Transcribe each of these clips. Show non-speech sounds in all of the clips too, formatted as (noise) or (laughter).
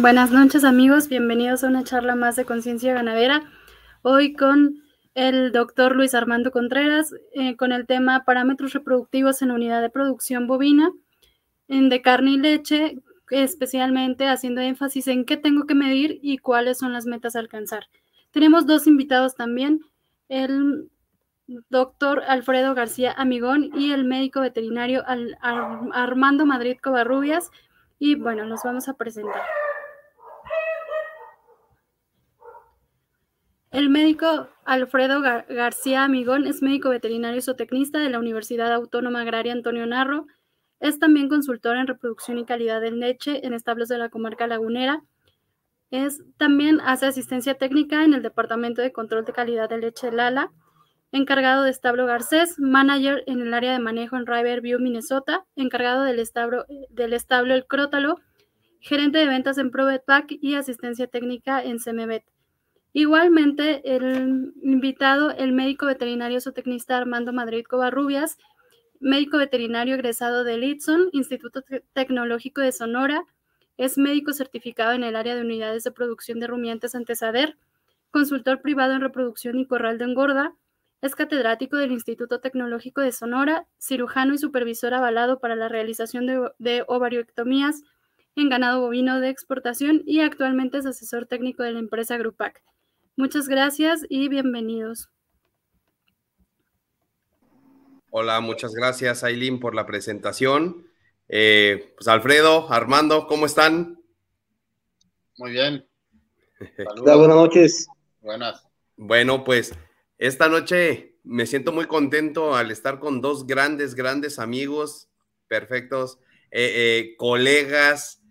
Buenas noches amigos, bienvenidos a una charla más de conciencia ganadera. Hoy con el doctor Luis Armando Contreras eh, con el tema parámetros reproductivos en unidad de producción bovina de carne y leche, especialmente haciendo énfasis en qué tengo que medir y cuáles son las metas a alcanzar. Tenemos dos invitados también, el doctor Alfredo García Amigón y el médico veterinario Armando Madrid Covarrubias. Y bueno, los vamos a presentar. El médico Alfredo García Amigón es médico veterinario y zootecnista de la Universidad Autónoma Agraria Antonio Narro. Es también consultor en reproducción y calidad de leche en establos de la comarca lagunera. Es, también hace asistencia técnica en el Departamento de Control de Calidad de Leche Lala, encargado de establo Garcés, manager en el área de manejo en Riverview, Minnesota, encargado del establo, del establo El Crótalo, gerente de ventas en ProVetPack y asistencia técnica en CMVet. Igualmente, el invitado, el médico veterinario zootecnista Armando Madrid Covarrubias, médico veterinario egresado del ITSON, Instituto Tecnológico de Sonora, es médico certificado en el área de unidades de producción de rumiantes Antesader, consultor privado en reproducción y corral de engorda, es catedrático del Instituto Tecnológico de Sonora, cirujano y supervisor avalado para la realización de, de en ganado bovino de exportación y actualmente es asesor técnico de la empresa Grupac. Muchas gracias y bienvenidos. Hola, muchas gracias Aileen por la presentación. Eh, pues Alfredo, Armando, ¿cómo están? Muy bien. (laughs) Saludos. Buenas noches. Buenas. Bueno, pues esta noche me siento muy contento al estar con dos grandes, grandes amigos, perfectos, eh, eh, colegas,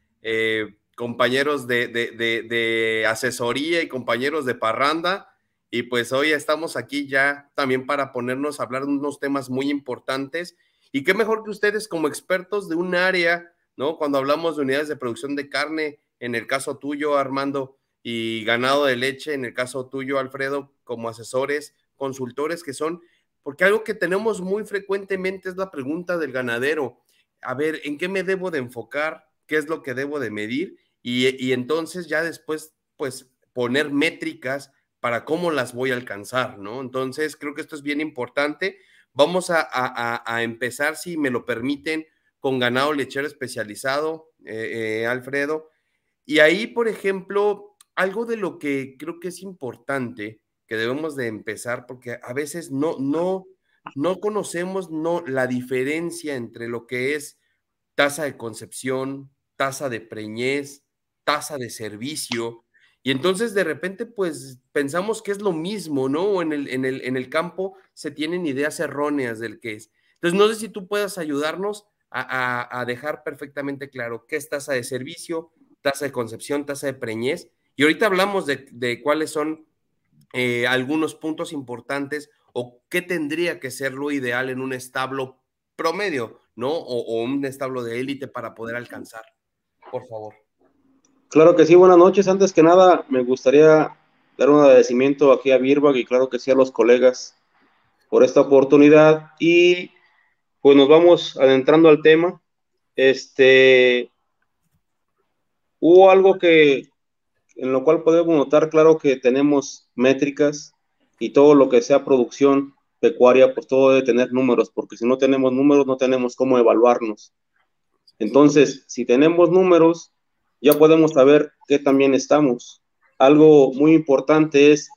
compañeros de, asesoría y compañeros de parranda. Y pues hoy estamos aquí ya también para ponernos a hablar de unos temas muy importantes. Y qué mejor que ustedes como expertos de un área, ¿no? Cuando hablamos de unidades de producción de carne, en el caso tuyo, Armando, y ganado de leche, en el caso tuyo, Alfredo, como asesores, consultores que son, porque algo que tenemos muy frecuentemente es la pregunta del ganadero. A ver, ¿en qué me debo de enfocar? ¿Qué es lo que debo de medir? Y, entonces ya después, pues, poner métricas para cómo las voy a alcanzar, ¿no? Entonces, creo que esto es bien importante. Vamos a, empezar, si me lo permiten, con ganado lechero especializado, eh, eh, Alfredo. Y ahí, por ejemplo, algo de lo que creo que es importante que debemos de empezar, porque a veces no, no, no conocemos no, la diferencia entre lo que es tasa de concepción, tasa de preñez, tasa de servicio. Y entonces de repente pues pensamos que es lo mismo, ¿no? En el, en el, en el campo se tienen ideas erróneas del que es. Entonces no sé si tú puedas ayudarnos a, dejar perfectamente claro qué es tasa de servicio, tasa de concepción, tasa de preñez. Y ahorita hablamos de, cuáles son eh, algunos puntos importantes o qué tendría que ser lo ideal en un establo promedio, ¿no? o un establo de élite para poder alcanzar. Por favor. Claro que sí, buenas noches. Antes que nada, me gustaría dar un agradecimiento aquí a Birbag y claro que sí a los colegas por esta oportunidad. Y pues nos vamos adentrando al tema. Este, hubo algo que, en lo cual podemos notar, claro que tenemos métricas y todo lo que sea producción pecuaria, pues todo debe tener números, porque si no tenemos números, no tenemos cómo evaluarnos. Entonces, si tenemos números, ya podemos saber qué también estamos. Algo muy importante es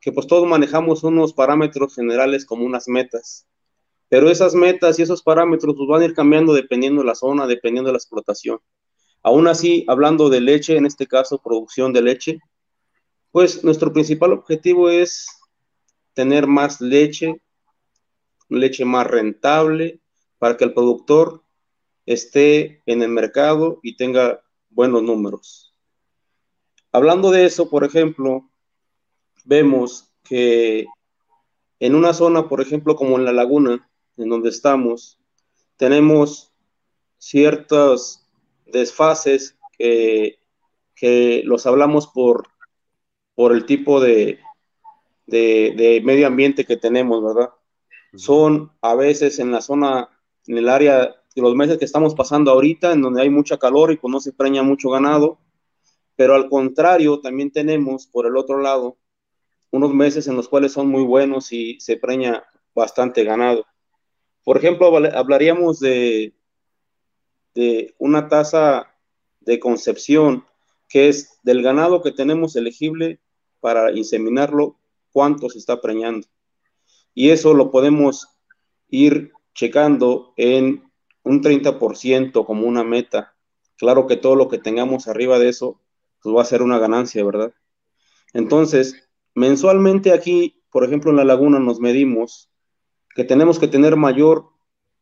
que pues todos manejamos unos parámetros generales como unas metas, pero esas metas y esos parámetros pues, van a ir cambiando dependiendo de la zona, dependiendo de la explotación. Aún así, hablando de leche, en este caso producción de leche, pues nuestro principal objetivo es tener más leche, leche más rentable, para que el productor esté en el mercado y tenga buenos números. Hablando de eso, por ejemplo, vemos que en una zona, por ejemplo, como en la laguna, en donde estamos, tenemos ciertos desfases que, los hablamos por, por el tipo de, de, medio ambiente que tenemos, ¿verdad? Son a veces en la zona, en el área los meses que estamos pasando ahorita, en donde hay mucha calor y pues no se preña mucho ganado, pero al contrario, también tenemos por el otro lado unos meses en los cuales son muy buenos y se preña bastante ganado. Por ejemplo, hablaríamos de, de una tasa de concepción que es del ganado que tenemos elegible para inseminarlo, cuánto se está preñando. Y eso lo podemos ir checando en un 30% como una meta. Claro que todo lo que tengamos arriba de eso pues va a ser una ganancia, ¿verdad? Entonces, mensualmente aquí, por ejemplo, en la laguna nos medimos que tenemos que tener mayor,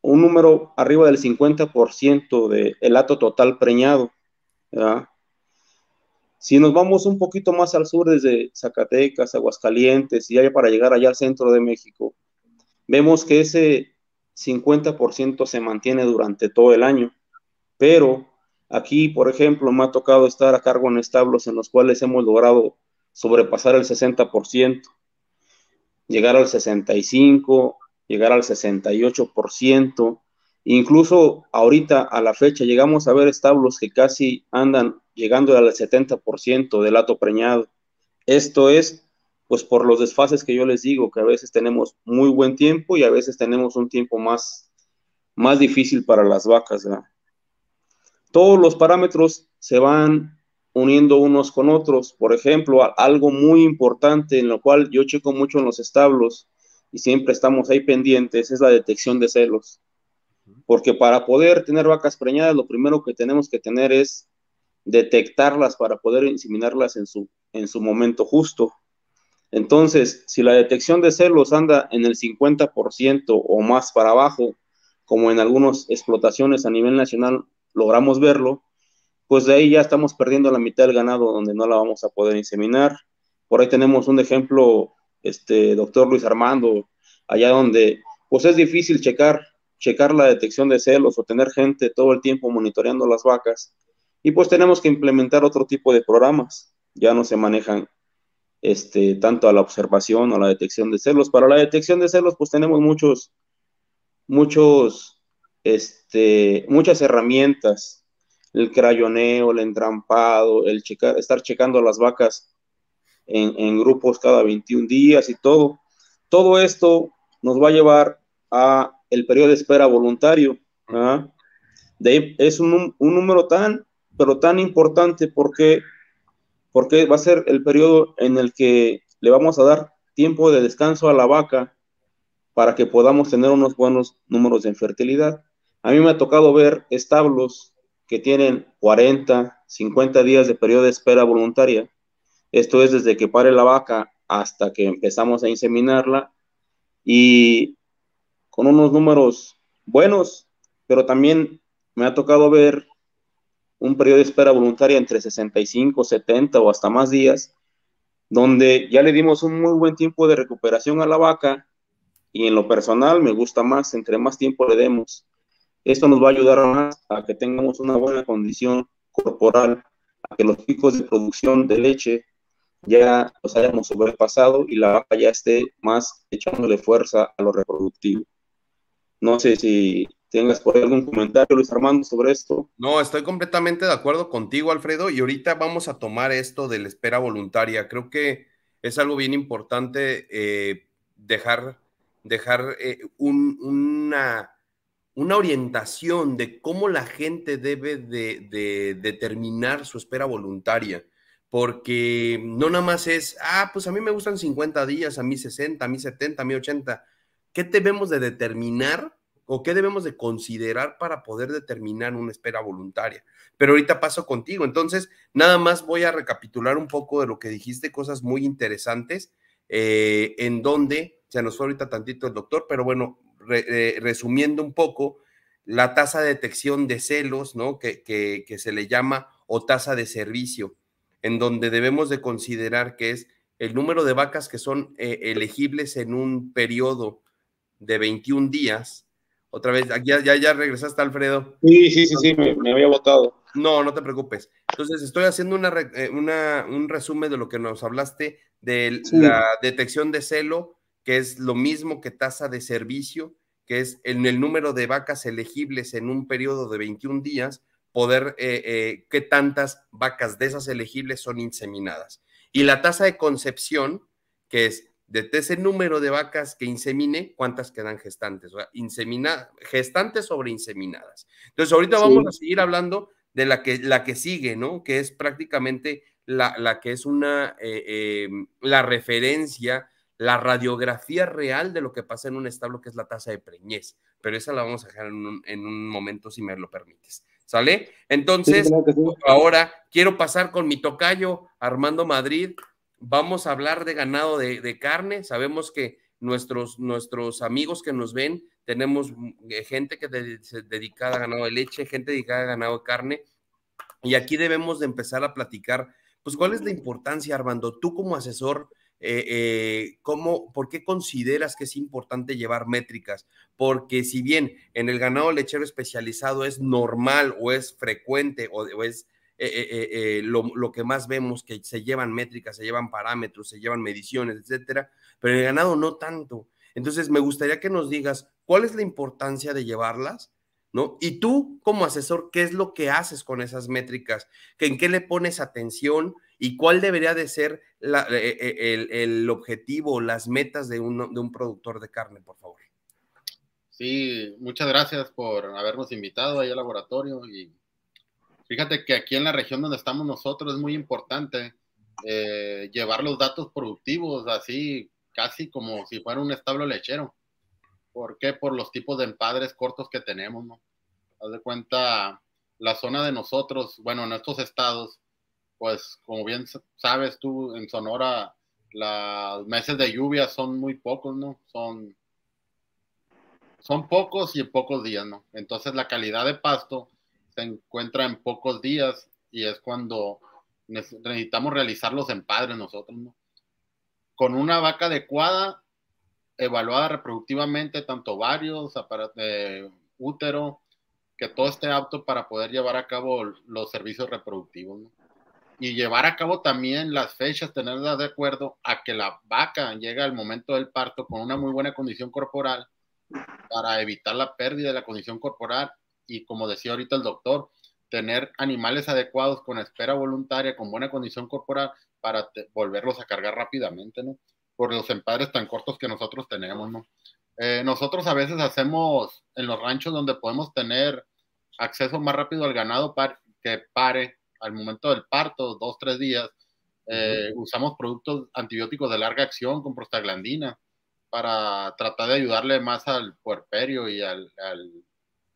un número arriba del 50% del el hato total preñado. ¿verdad? Si nos vamos un poquito más al sur, desde Zacatecas, Aguascalientes y allá para llegar allá al centro de México, vemos que ese 50% se mantiene durante todo el año. Pero aquí, por ejemplo, me ha tocado estar a cargo en establos en los cuales hemos logrado sobrepasar el 60%, llegar al 65%, llegar al 68%, incluso ahorita a la fecha llegamos a ver establos que casi andan llegando al 70% del lato preñado. Esto es, pues por los desfases que yo les digo, que a veces tenemos muy buen tiempo y a veces tenemos un tiempo más, más difícil para las vacas. Todos los parámetros se van uniendo unos con otros. Por ejemplo, algo muy importante en lo cual yo checo mucho en los establos y siempre estamos ahí pendientes, es la detección de celos. Porque para poder tener vacas preñadas, lo primero que tenemos que tener es detectarlas para poder inseminarlas en su, en su momento justo. Entonces, si la detección de celos anda en el 50% o más para abajo, como en algunas explotaciones a nivel nacional logramos verlo, pues de ahí ya estamos perdiendo la mitad del ganado donde no la vamos a poder inseminar. Por ahí tenemos un ejemplo este doctor Luis Armando, allá donde pues es difícil checar, checar la detección de celos o tener gente todo el tiempo monitoreando las vacas. Y pues tenemos que implementar otro tipo de programas. Ya no se manejan este, tanto a la observación o a la detección de celos. Para la detección de celos, pues tenemos muchos, muchos, este, muchas herramientas. El crayoneo, el entrampado, el estar checando las vacas en, grupos cada 21 días y todo. Todo esto nos va a llevar a el periodo de espera voluntario. es un, número tan, pero tan importante porque, porque va a ser el periodo en el que le vamos a dar tiempo de descanso a la vaca para que podamos tener unos buenos números de fertilidad. A mí me ha tocado ver establos que tienen 40, 50 días de periodo de espera voluntaria esto es desde que pare la vaca hasta que empezamos a inseminarla y con unos números buenos, pero también me ha tocado ver un periodo de espera voluntaria entre 65, 70 o hasta más días, donde ya le dimos un muy buen tiempo de recuperación a la vaca y en lo personal me gusta más, entre más tiempo le demos. Esto nos va a ayudar más a que tengamos una buena condición corporal, a que los picos de producción de leche ya los hayamos sobrepasado y la vaca ya esté más echándole fuerza a lo reproductivo. No sé si tengas por algún comentario, Luis Armando, sobre esto. No, estoy completamente de acuerdo contigo, Alfredo, y ahorita vamos a tomar esto de la espera voluntaria. Creo que es algo bien importante eh, dejar, dejar eh, una, una orientación de cómo la gente debe de determinar su espera voluntaria porque no nada más es, ah, pues a mí me gustan 50 días, a mí 60, a mí 70, a mí 80. ¿Qué debemos de determinar o qué debemos de considerar para poder determinar una espera voluntaria? Pero ahorita paso contigo. Entonces, nada más voy a recapitular un poco de lo que dijiste, cosas muy interesantes, eh, en donde se nos fue ahorita tantito el doctor, pero bueno, eh, resumiendo un poco, la tasa de detección de celos, ¿no? Que, que se le llama o tasa de servicio en donde debemos de considerar que es el número de vacas que son eh, elegibles en un periodo de 21 días. Otra vez, ya, ya, ya regresaste, Alfredo. Sí, sí, sí, sí, me, había votado. No, no te preocupes. Entonces, estoy haciendo eh, una, un resumen de lo que nos hablaste de la detección de celo, que es lo mismo que tasa de servicio, que es en el número de vacas elegibles en un periodo de 21 días poder, eh, eh, qué tantas vacas de esas elegibles son inseminadas. Y la tasa de concepción, que es de ese número de vacas que insemine, cuántas quedan gestantes, o sea, gestantes sobre inseminadas. Entonces, ahorita vamos a seguir hablando de la que, la que sigue, ¿no? Que es prácticamente la, la que es una, eh, la referencia, la radiografía real de lo que pasa en un establo, que es la tasa de preñez. Pero esa la vamos a dejar en un, en un momento, si me lo permites. ¿Sale? Entonces, ahora quiero pasar con mi tocayo Armando Madrid. Vamos a hablar de ganado de, carne. Sabemos que nuestros, nuestros amigos que nos ven, tenemos eh, gente que se dedicada a ganado de leche, gente dedicada a ganado de carne. Y aquí debemos de empezar a platicar, pues, ¿cuál es la importancia, Armando? Tú como asesor, eh, eh, ¿cómo, ¿por qué consideras que es importante llevar métricas? Porque si bien en el ganado lechero especializado es normal o es frecuente o, es eh, lo, que más vemos que se llevan métricas, se llevan parámetros, se llevan mediciones, etcétera, pero el ganado no tanto. Entonces, me gustaría que nos digas cuál es la importancia de llevarlas, ¿no? Y tú, como asesor, ¿qué es lo que haces con esas métricas? ¿En qué le pones atención? y cuál debería de ser eh, eh, el, objetivo, las metas de un, de un productor de carne, por favor. Sí, muchas gracias por habernos invitado ahí al laboratorio y fíjate que aquí en la región donde estamos nosotros es muy importante eh, llevar los datos productivos así casi como si fuera un establo lechero. ¿Por qué? Por los tipos de empadres cortos que tenemos, ¿no? Haz de cuenta, la zona de nosotros, bueno, en estos estados, pues como bien sabes tú, en Sonora los meses de lluvia son muy pocos, ¿no? Son, son pocos y en pocos días, ¿no? Entonces la calidad de pasto se encuentra en pocos días y es cuando necesitamos realizar los empadres nosotros, ¿no? Con una vaca adecuada, evaluada reproductivamente, tanto varios, eh, útero, que todo esté apto para poder llevar a cabo los servicios reproductivos, ¿no? y llevar a cabo también las fechas, tenerlas de acuerdo a que la vaca llegue al momento del parto con una muy buena condición corporal para evitar la pérdida de la condición corporal y como decía ahorita el doctor, tener animales adecuados con espera voluntaria, con buena condición corporal para volverlos a cargar rápidamente, ¿no? Por los empadres tan cortos que nosotros tenemos, ¿no? Eh, nosotros a veces hacemos en los ranchos donde podemos tener acceso más rápido al ganado para que pare al momento del parto, dos, tres días, eh, usamos productos antibióticos de larga acción con prostaglandina para tratar de ayudarle más al puerperio y al,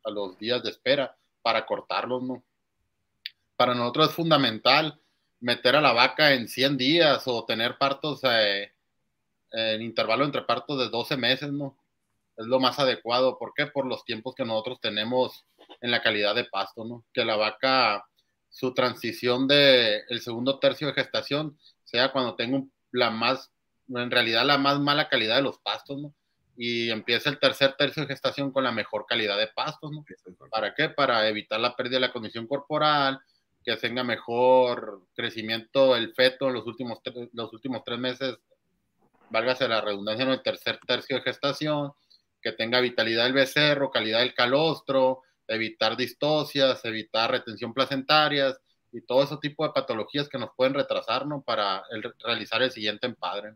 a los días de espera para cortarlos, ¿no? Para nosotros es fundamental meter a la vaca en 100 días o tener partos eh, en intervalo entre partos de 12 meses, ¿no? Es lo más adecuado. ¿Por qué? Por los tiempos que nosotros tenemos en la calidad de pasto, ¿no? Que la vaca su transición de el segundo tercio de gestación sea cuando tengo la más, en realidad la más mala calidad de los pastos, ¿no? Y empieza el tercer tercio de gestación con la mejor calidad de pastos, ¿no? ¿Para qué? Para evitar la pérdida de la condición corporal, que tenga mejor crecimiento el feto en los últimos, los últimos tres meses, válgase la redundancia en el tercer tercio de gestación, que tenga vitalidad el becerro, calidad del calostro, evitar distocias, evitar retención placentarias y todo ese tipo de patologías que nos pueden retrasar, ¿no? Para realizar el siguiente empadre.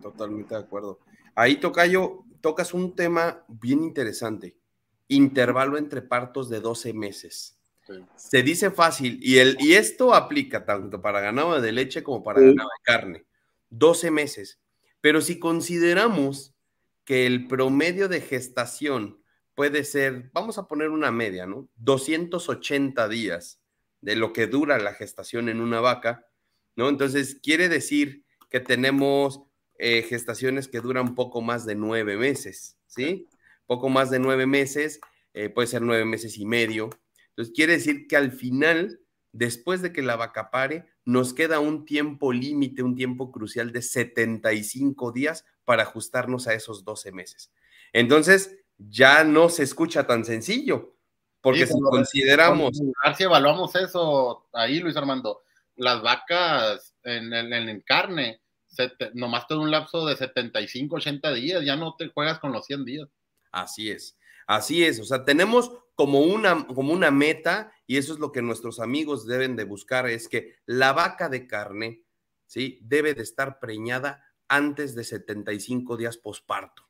Totalmente de acuerdo. Ahí, Tocayo, tocas un tema bien interesante. Intervalo entre partos de 12 meses. Se dice fácil y, el, y esto aplica tanto para ganado de leche como para ganado de carne. 12 meses. Pero si consideramos que el promedio de gestación puede ser, vamos a poner una media, ¿no? 280 días de lo que dura la gestación en una vaca, ¿no? Entonces, quiere decir que tenemos eh, gestaciones que duran poco más de nueve meses, ¿sí? Poco más de nueve meses, eh, puede ser nueve meses y medio. Entonces, quiere decir que al final, después de que la vaca pare, nos queda un tiempo límite, un tiempo crucial de 75 días para ajustarnos a esos 12 meses. Entonces, ya no se escucha tan sencillo, porque si consideramos... Si evaluamos eso ahí, Luis Armando, las vacas en, en, carne, nomás te un lapso de 75, 80 días, ya no te juegas con los 100 días. Así es, así es, o sea, tenemos como una, como una meta, y eso es lo que nuestros amigos deben de buscar, es que la vaca de carne, ¿sí? Debe de estar preñada antes de 75 días posparto,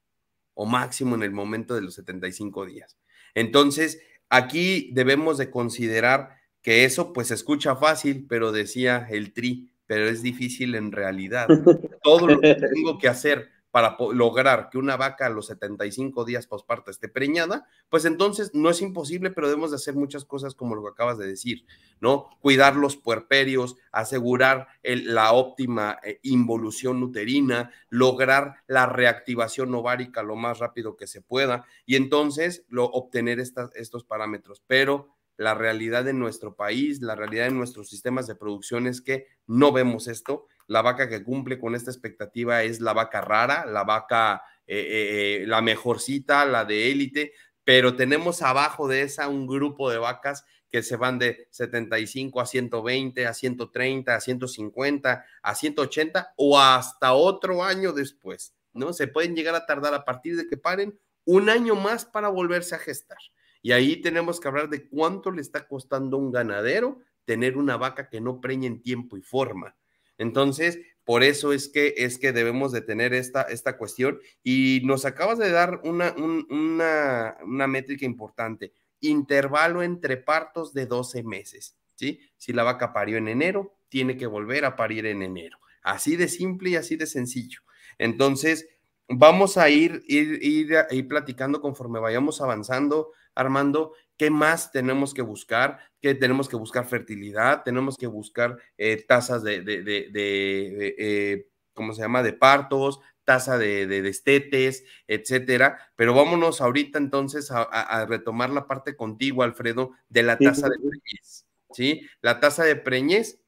o máximo en el momento de los 75 días. Entonces, aquí debemos de considerar que eso pues se escucha fácil, pero decía el tri, pero es difícil en realidad. (laughs) Todo lo que tengo que hacer para lograr que una vaca a los 75 días posparto esté preñada, pues entonces no es imposible, pero debemos de hacer muchas cosas como lo que acabas de decir, ¿no? Cuidar los puerperios, asegurar la óptima eh, involución uterina, lograr la reactivación ovárica lo más rápido que se pueda y entonces lo, obtener estos parámetros. Pero la realidad de nuestro país, la realidad de nuestros sistemas de producción es que no vemos esto. La vaca que cumple con esta expectativa es la vaca rara, la vaca, eh, eh, eh, la mejorcita, la de élite, pero tenemos abajo de esa un grupo de vacas que se van de 75 a 120, a 130, a 150, a 180 o hasta otro año después, ¿no? Se pueden llegar a tardar a partir de que paren un año más para volverse a gestar. Y ahí tenemos que hablar de cuánto le está costando a un ganadero tener una vaca que no preñe en tiempo y forma. Entonces, por eso es que, es que debemos de tener esta, esta cuestión. Y nos acabas de dar una, una, una métrica importante, intervalo entre partos de 12 meses. ¿sí? Si la vaca parió en enero, tiene que volver a parir en enero. Así de simple y así de sencillo. Entonces, vamos a ir, ir, ir, ir platicando conforme vayamos avanzando Armando, ¿qué más tenemos que buscar? Que tenemos que buscar fertilidad, tenemos que buscar eh, tasas de, de, eh, ¿cómo se llama? De partos, tasa de, destetes, etcétera. Pero vámonos ahorita entonces a, retomar la parte contigo, Alfredo, de la tasa de preñez, ¿sí? La tasa de preñez,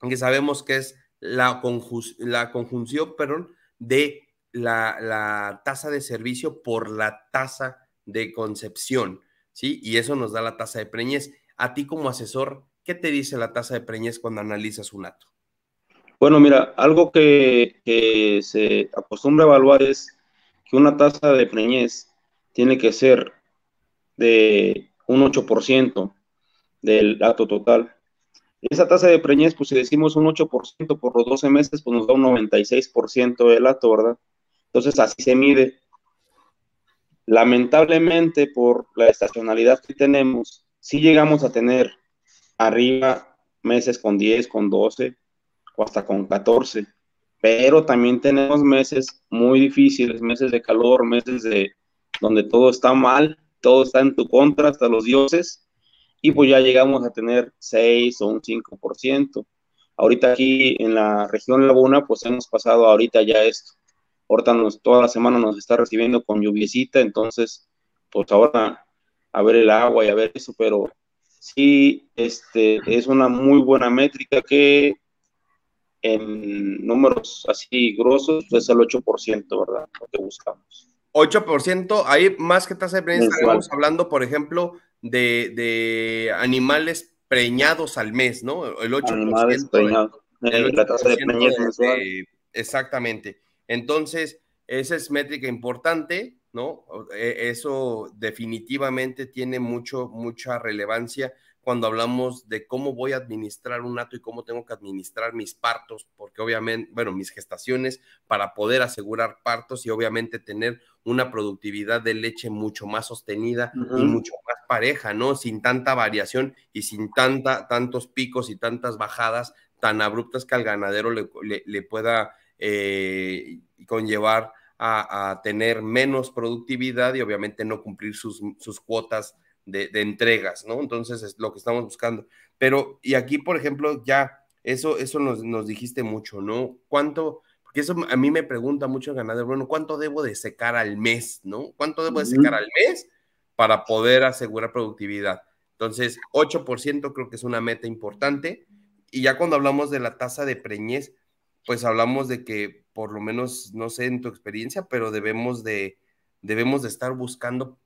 que sabemos que es la, la conjunción, perdón, de la, la tasa de servicio por la tasa de concepción, ¿sí? Y eso nos da la tasa de preñez. A ti como asesor, ¿qué te dice la tasa de preñez cuando analizas un ato? Bueno, mira, algo que, se acostumbra a evaluar es que una tasa de preñez tiene que ser de un 8% del ato total. Esa tasa de preñez, pues si decimos un 8% por los 12 meses, pues nos da un 96% del ato, ¿verdad? Entonces así se mide. Lamentablemente, por la estacionalidad que tenemos, sí llegamos a tener arriba meses con 10, con 12 o hasta con 14, pero también tenemos meses muy difíciles, meses de calor, meses de donde todo está mal, todo está en tu contra, hasta los dioses, y pues ya llegamos a tener 6 o un 5%. Ahorita aquí en la región Laguna, pues hemos pasado ahorita ya esto. Ahorita nos, toda la semana nos está recibiendo con lluviecita, entonces, pues ahora a ver el agua y a ver eso, pero sí, este, es una muy buena métrica que en números así grosos es el 8%, ¿verdad? Lo que buscamos. 8%, ahí más que tasa de preñez estamos hablando, por ejemplo, de, de, animales preñados al mes, ¿no? El 8%. Animales preñados. la tasa de preñez exactamente. Entonces, esa es métrica importante, ¿no? E, eso definitivamente tiene mucho, mucha relevancia cuando hablamos de cómo voy a administrar un ato y cómo tengo que administrar mis partos, porque obviamente, bueno, mis gestaciones para poder asegurar partos y obviamente tener una productividad de leche mucho más sostenida y mucho más pareja, ¿no? Sin tanta variación y sin tanta, tantos picos y tantas bajadas tan abruptas que al ganadero le pueda eh, conllevar a, tener menos productividad y obviamente no cumplir sus, cuotas de, entregas, ¿no? Entonces es lo que estamos buscando. Pero, y aquí, por ejemplo, ya, eso, eso nos, dijiste mucho, ¿no? ¿Cuánto? Porque eso a mí me pregunta mucho el ganadero, bueno, ¿cuánto debo de secar al mes, ¿no? ¿Cuánto debo de secar al mes para poder asegurar productividad? Entonces, 8% creo que es una meta importante. Y ya cuando hablamos de la tasa de preñez, pues hablamos de que por lo menos, no sé en tu experiencia, pero debemos de, debemos de estar buscando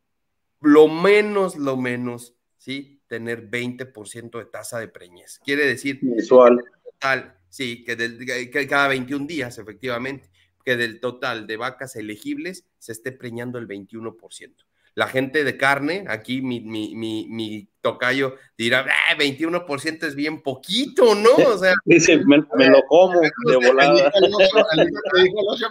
lo menos, lo menos, ¿sí? Tener 20% de tasa de preñez. Quiere decir... Mensual. Total, sí, que, del, que cada 21 días, efectivamente, que del total de vacas elegibles se esté preñando el 21%. La gente de carne, aquí mi, mi, mi, mi tocayo dirá, 21% es bien poquito, ¿no? O sea, (laughs) Dice, me, me lo como de volada.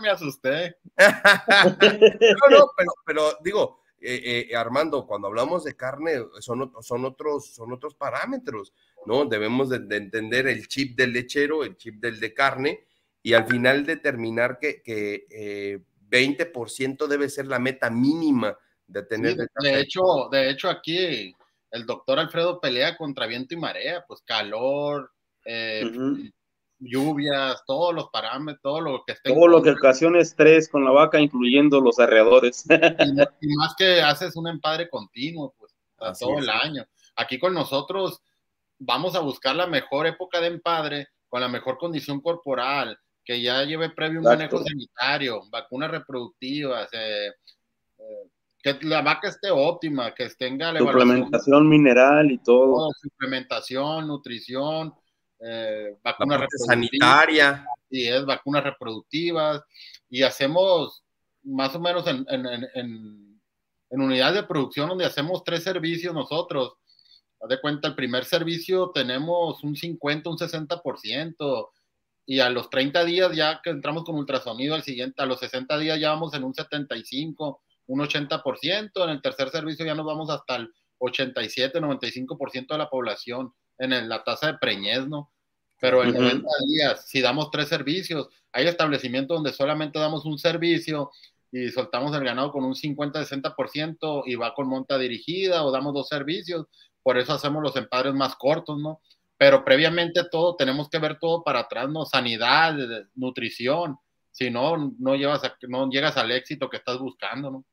me asusté. (laughs) no, no, pero, pero digo, eh, eh, Armando, cuando hablamos de carne, son, son, otros, son otros parámetros, ¿no? Debemos de, de, entender el chip del lechero, el chip del de carne, y al final determinar que, que eh, 20% debe ser la meta mínima de tener. Sí, de, hecho, de hecho, aquí el doctor Alfredo pelea contra viento y marea, pues calor, eh, uh -huh. lluvias, todos los parámetros, todo lo que esté. Todo lo que ocasiona estrés con la vaca, incluyendo los arreadores. y, y, más que haces un empadre continuo, pues, todo es. el año. Aquí con nosotros vamos a buscar la mejor época de empadre, con la mejor condición corporal, que ya lleve previo un Exacto. manejo sanitario, vacunas reproductivas, eh, eh, que la vaca esté óptima, que tenga la suplementación mineral y todo. todo. Suplementación, nutrición, eh, vacunas sanitaria. Y es vacunas reproductivas. Y hacemos más o menos en, en, en, en unidades de producción donde hacemos tres servicios nosotros. Haz de cuenta, el primer servicio tenemos un 50, un 60%, y a los 30 días ya que entramos con ultrasonido, al siguiente, a los 60 días ya vamos en un 75, un 80%, en el tercer servicio ya nos vamos hasta el 87, 95% de la población en el, la tasa de preñez, ¿no? Pero en uh -huh. 90 días, si damos tres servicios, hay establecimientos donde solamente damos un servicio y soltamos el ganado con un 50-60% y va con monta dirigida o damos dos servicios, por eso hacemos los empadres más cortos, ¿no? Pero previamente todo, tenemos que ver todo para atrás, ¿no? Sanidad, nutrición, si no, no, llevas a, no llegas al éxito que estás buscando, ¿no?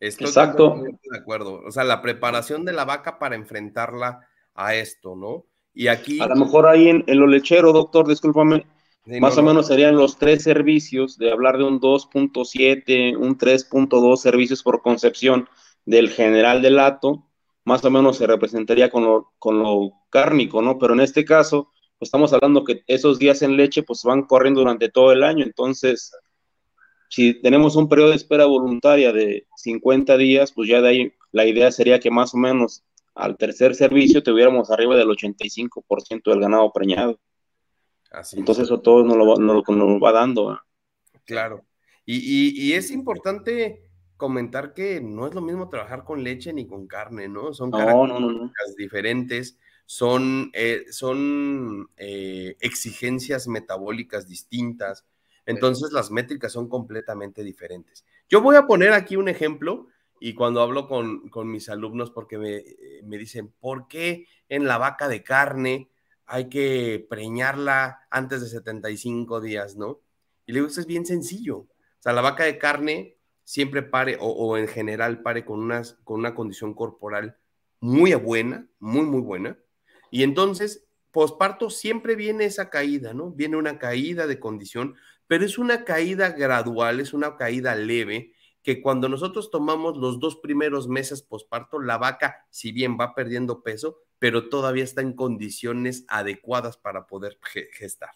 Estoy Exacto. De acuerdo. O sea, la preparación de la vaca para enfrentarla a esto, ¿no? Y aquí. A lo mejor ahí en, en lo lechero, doctor, discúlpame, sí, más no, o no. menos serían los tres servicios, de hablar de un 2.7, un 3.2 servicios por concepción del general del lato, más o menos se representaría con lo, con lo cárnico, ¿no? Pero en este caso, pues estamos hablando que esos días en leche, pues van corriendo durante todo el año, entonces si tenemos un periodo de espera voluntaria de 50 días, pues ya de ahí la idea sería que más o menos al tercer servicio tuviéramos arriba del 85% del ganado preñado. Así Entonces es. eso todo nos lo, nos lo, nos lo va dando. Claro. Y, y, y, es importante comentar que no es lo mismo trabajar con leche ni con carne, ¿no? Son no, no, no. diferentes, son, eh, son eh, exigencias metabólicas distintas entonces las métricas son completamente diferentes. Yo voy a poner aquí un ejemplo y cuando hablo con, con mis alumnos porque me, eh, me, dicen, ¿por qué en la vaca de carne hay que preñarla antes de 75 días, no? Y le digo, eso es bien sencillo. O sea, la vaca de carne siempre pare o, o en general pare con, unas, con una condición corporal muy buena, muy, muy buena. Y entonces, posparto siempre viene esa caída, ¿no? Viene una caída de condición, pero es una caída gradual, es una caída leve, que cuando nosotros tomamos los dos primeros meses posparto, la vaca, si bien va perdiendo peso, pero todavía está en condiciones adecuadas para poder gestar.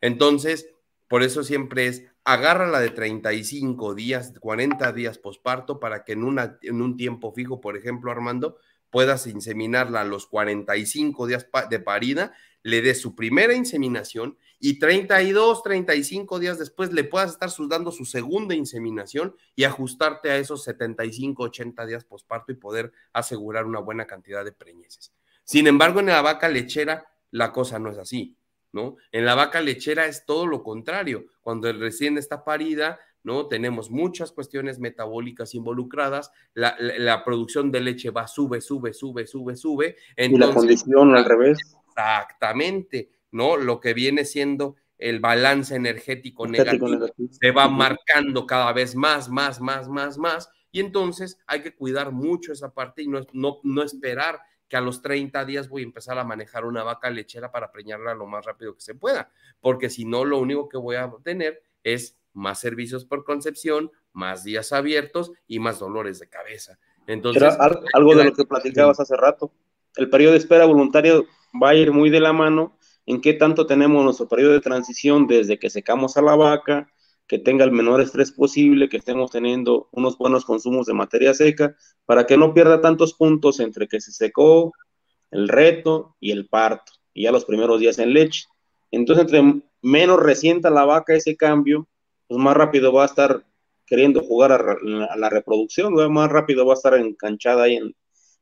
Entonces, por eso siempre es, agárrala de 35 días, 40 días posparto, para que en, una, en un tiempo fijo, por ejemplo, Armando, puedas inseminarla a los 45 días de parida, le des su primera inseminación y 32, 35 días después le puedas estar dando su segunda inseminación y ajustarte a esos 75, 80 días posparto y poder asegurar una buena cantidad de preñeces. Sin embargo, en la vaca lechera la cosa no es así, ¿no? En la vaca lechera es todo lo contrario. Cuando el recién está parida, ¿no? Tenemos muchas cuestiones metabólicas involucradas, la, la, la producción de leche va, sube, sube, sube, sube, sube. Entonces, y la condición al revés. Exactamente ¿no? Lo que viene siendo el balance energético, negativo, negativo, se va marcando cada vez más, más, más, más, más, y entonces hay que cuidar mucho esa parte y no, no, no esperar que a los 30 días voy a empezar a manejar una vaca lechera para preñarla lo más rápido que se pueda, porque si no, lo único que voy a tener es más servicios por concepción, más días abiertos y más dolores de cabeza. Entonces, Era algo de lo que platicabas hace rato. El periodo de espera voluntario va a ir muy de la mano en qué tanto tenemos nuestro periodo de transición desde que secamos a la vaca que tenga el menor estrés posible, que estemos teniendo unos buenos consumos de materia seca, para que no pierda tantos puntos entre que se secó, el reto y el parto, y ya los primeros días en leche. Entonces, entre menos resienta la vaca ese cambio, pues más rápido va a estar queriendo jugar a, la reproducción, más rápido va a estar enganchada ahí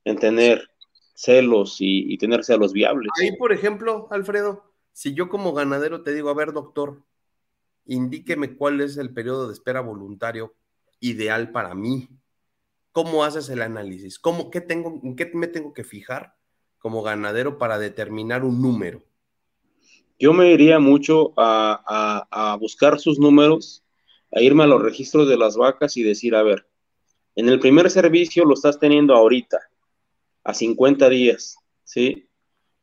en, tener celos y, y, tener celos viables. Ahí, por ejemplo, Alfredo, si yo como ganadero te digo, a ver, doctor, indíqueme cuál es el periodo de espera voluntario ideal para mí. ¿Cómo haces el análisis? ¿Cómo, qué tengo, ¿En qué me tengo que fijar como ganadero para determinar un número? Yo me iría mucho a, a, buscar sus números, a irme a los registros de las vacas y decir, a ver, en el primer servicio lo estás teniendo ahorita, a 50 días, ¿sí?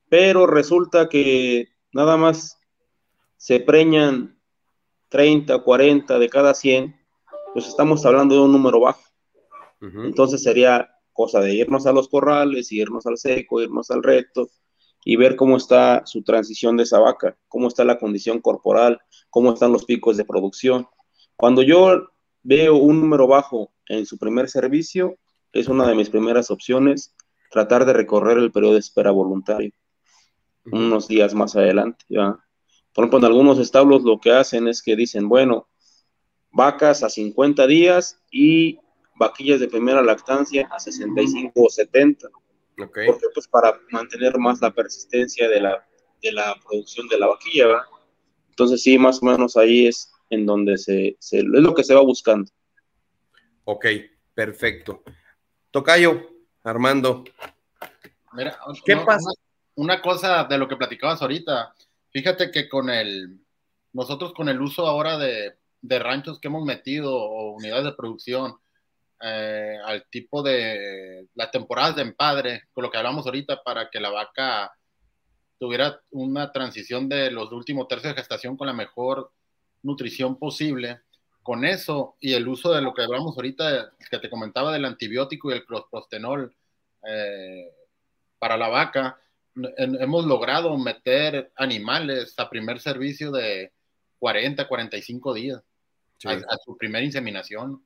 Pero resulta que nada más se preñan 30, 40 de cada 100, pues estamos hablando de un número bajo. Entonces sería cosa de irnos a los corrales, irnos al seco, irnos al reto y ver cómo está su transición de esa vaca, cómo está la condición corporal, cómo están los picos de producción. Cuando yo veo un número bajo en su primer servicio, es una de mis primeras opciones tratar de recorrer el periodo de espera voluntario unos días más adelante. ¿ya? Por ejemplo, en algunos establos lo que hacen es que dicen, bueno, vacas a 50 días y vaquillas de primera lactancia a 65 o 70. Okay. Porque pues para mantener más la persistencia de la, de la producción de la vaquilla, ¿verdad? Entonces sí, más o menos ahí es en donde se, se, es lo que se va buscando. Ok, perfecto. Tocayo, Armando. Mira, ¿qué pasa? una cosa de lo que platicabas ahorita, Fíjate que con el, nosotros con el uso ahora de, ranchos que hemos metido o unidades de producción, eh, al tipo de las temporadas de empadre, con lo que hablamos ahorita, para que la vaca tuviera una transición de los últimos tercios de gestación con la mejor nutrición posible. Con eso y el uso de lo que hablamos ahorita, que te comentaba del antibiótico y el closprostenol eh, para la vaca, hemos logrado meter animales a primer servicio de 40, 45 días a, su primera inseminación.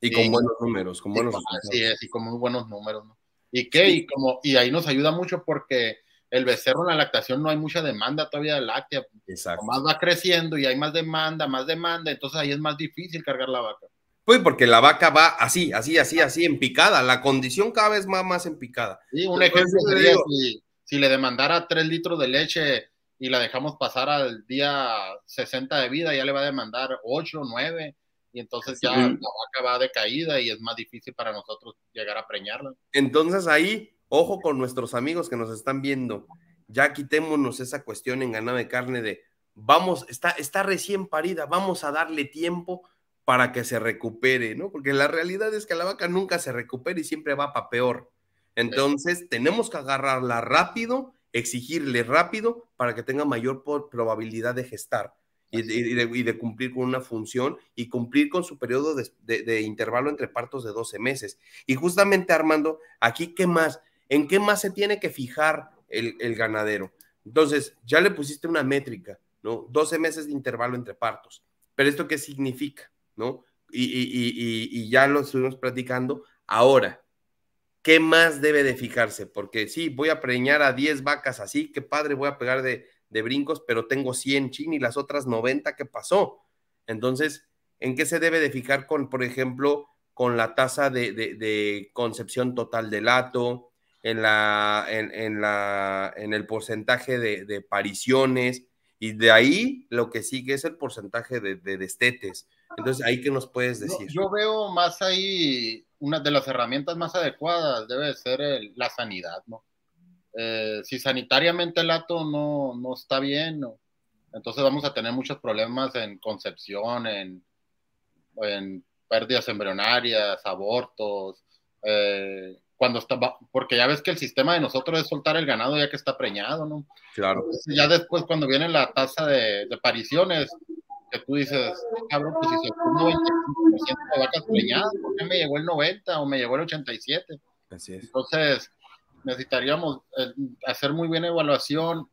Y con buenos números, con buenos Así es, y con muy buenos números, ¿Y qué? Y, como, y ahí nos ayuda mucho porque el becerro en la lactación no hay mucha demanda todavía de láctea. Exacto. Más va creciendo y hay más demanda, más demanda, entonces ahí es más difícil cargar la vaca. Pues porque la vaca va así, así, así, así, en picada. La condición cada vez más, más en picada. Sí, un ejemplo sería si le demandara 3 litros de leche y la dejamos pasar al día 60 de vida, ya le va a demandar 8, 9, y entonces ya la vaca va de caída y es más difícil para nosotros llegar a preñarla. Entonces ahí, ojo con nuestros amigos que nos están viendo, ya quitémonos esa cuestión en ganado de carne de, vamos, está, está recién parida, vamos a darle tiempo para que se recupere, ¿no? Porque la realidad es que la vaca nunca se recupera y siempre va para peor. Entonces, tenemos que agarrarla rápido, exigirle rápido para que tenga mayor probabilidad de gestar y de, cumplir con una función y cumplir con su periodo de, intervalo entre partos de 12 meses. Y justamente, Armando, aquí, ¿qué más? ¿En qué más se tiene que fijar el, ganadero? Entonces, ya le pusiste una métrica, ¿no? 12 meses de intervalo entre partos. Pero esto qué significa, ¿no? Y, ya lo estuvimos platicando. Ahora, ¿qué más debe de fijarse? Porque sí, voy a preñar a 10 vacas así, qué padre, voy a pegar de, brincos, pero tengo 100 chin y las otras 90, ¿qué pasó? Entonces, ¿en qué se debe de fijar con, por ejemplo, con la tasa de, concepción total del lato, en, la, en, la, en el porcentaje de, pariciones? Y de ahí lo que sigue es el porcentaje de, destetes. Entonces, ¿ahí qué nos puedes decir? yo veo más ahí una de las herramientas más adecuadas debe ser la sanidad, ¿no? Eh, si sanitariamente el ato no, no está bien, entonces vamos a tener muchos problemas en concepción, en, en pérdidas embrionarias, abortos, eh, cuando está, porque ya ves que el sistema de nosotros es soltar el ganado ya que está preñado, ¿no? Claro. ya después cuando viene la tasa de, de pariciones, que tú dices, cabrón, pues si se un 95% de vacas preñadas, ¿por qué me llegó el 90 o me llegó el 87? Así es. Entonces, necesitaríamos eh, hacer muy bien evaluación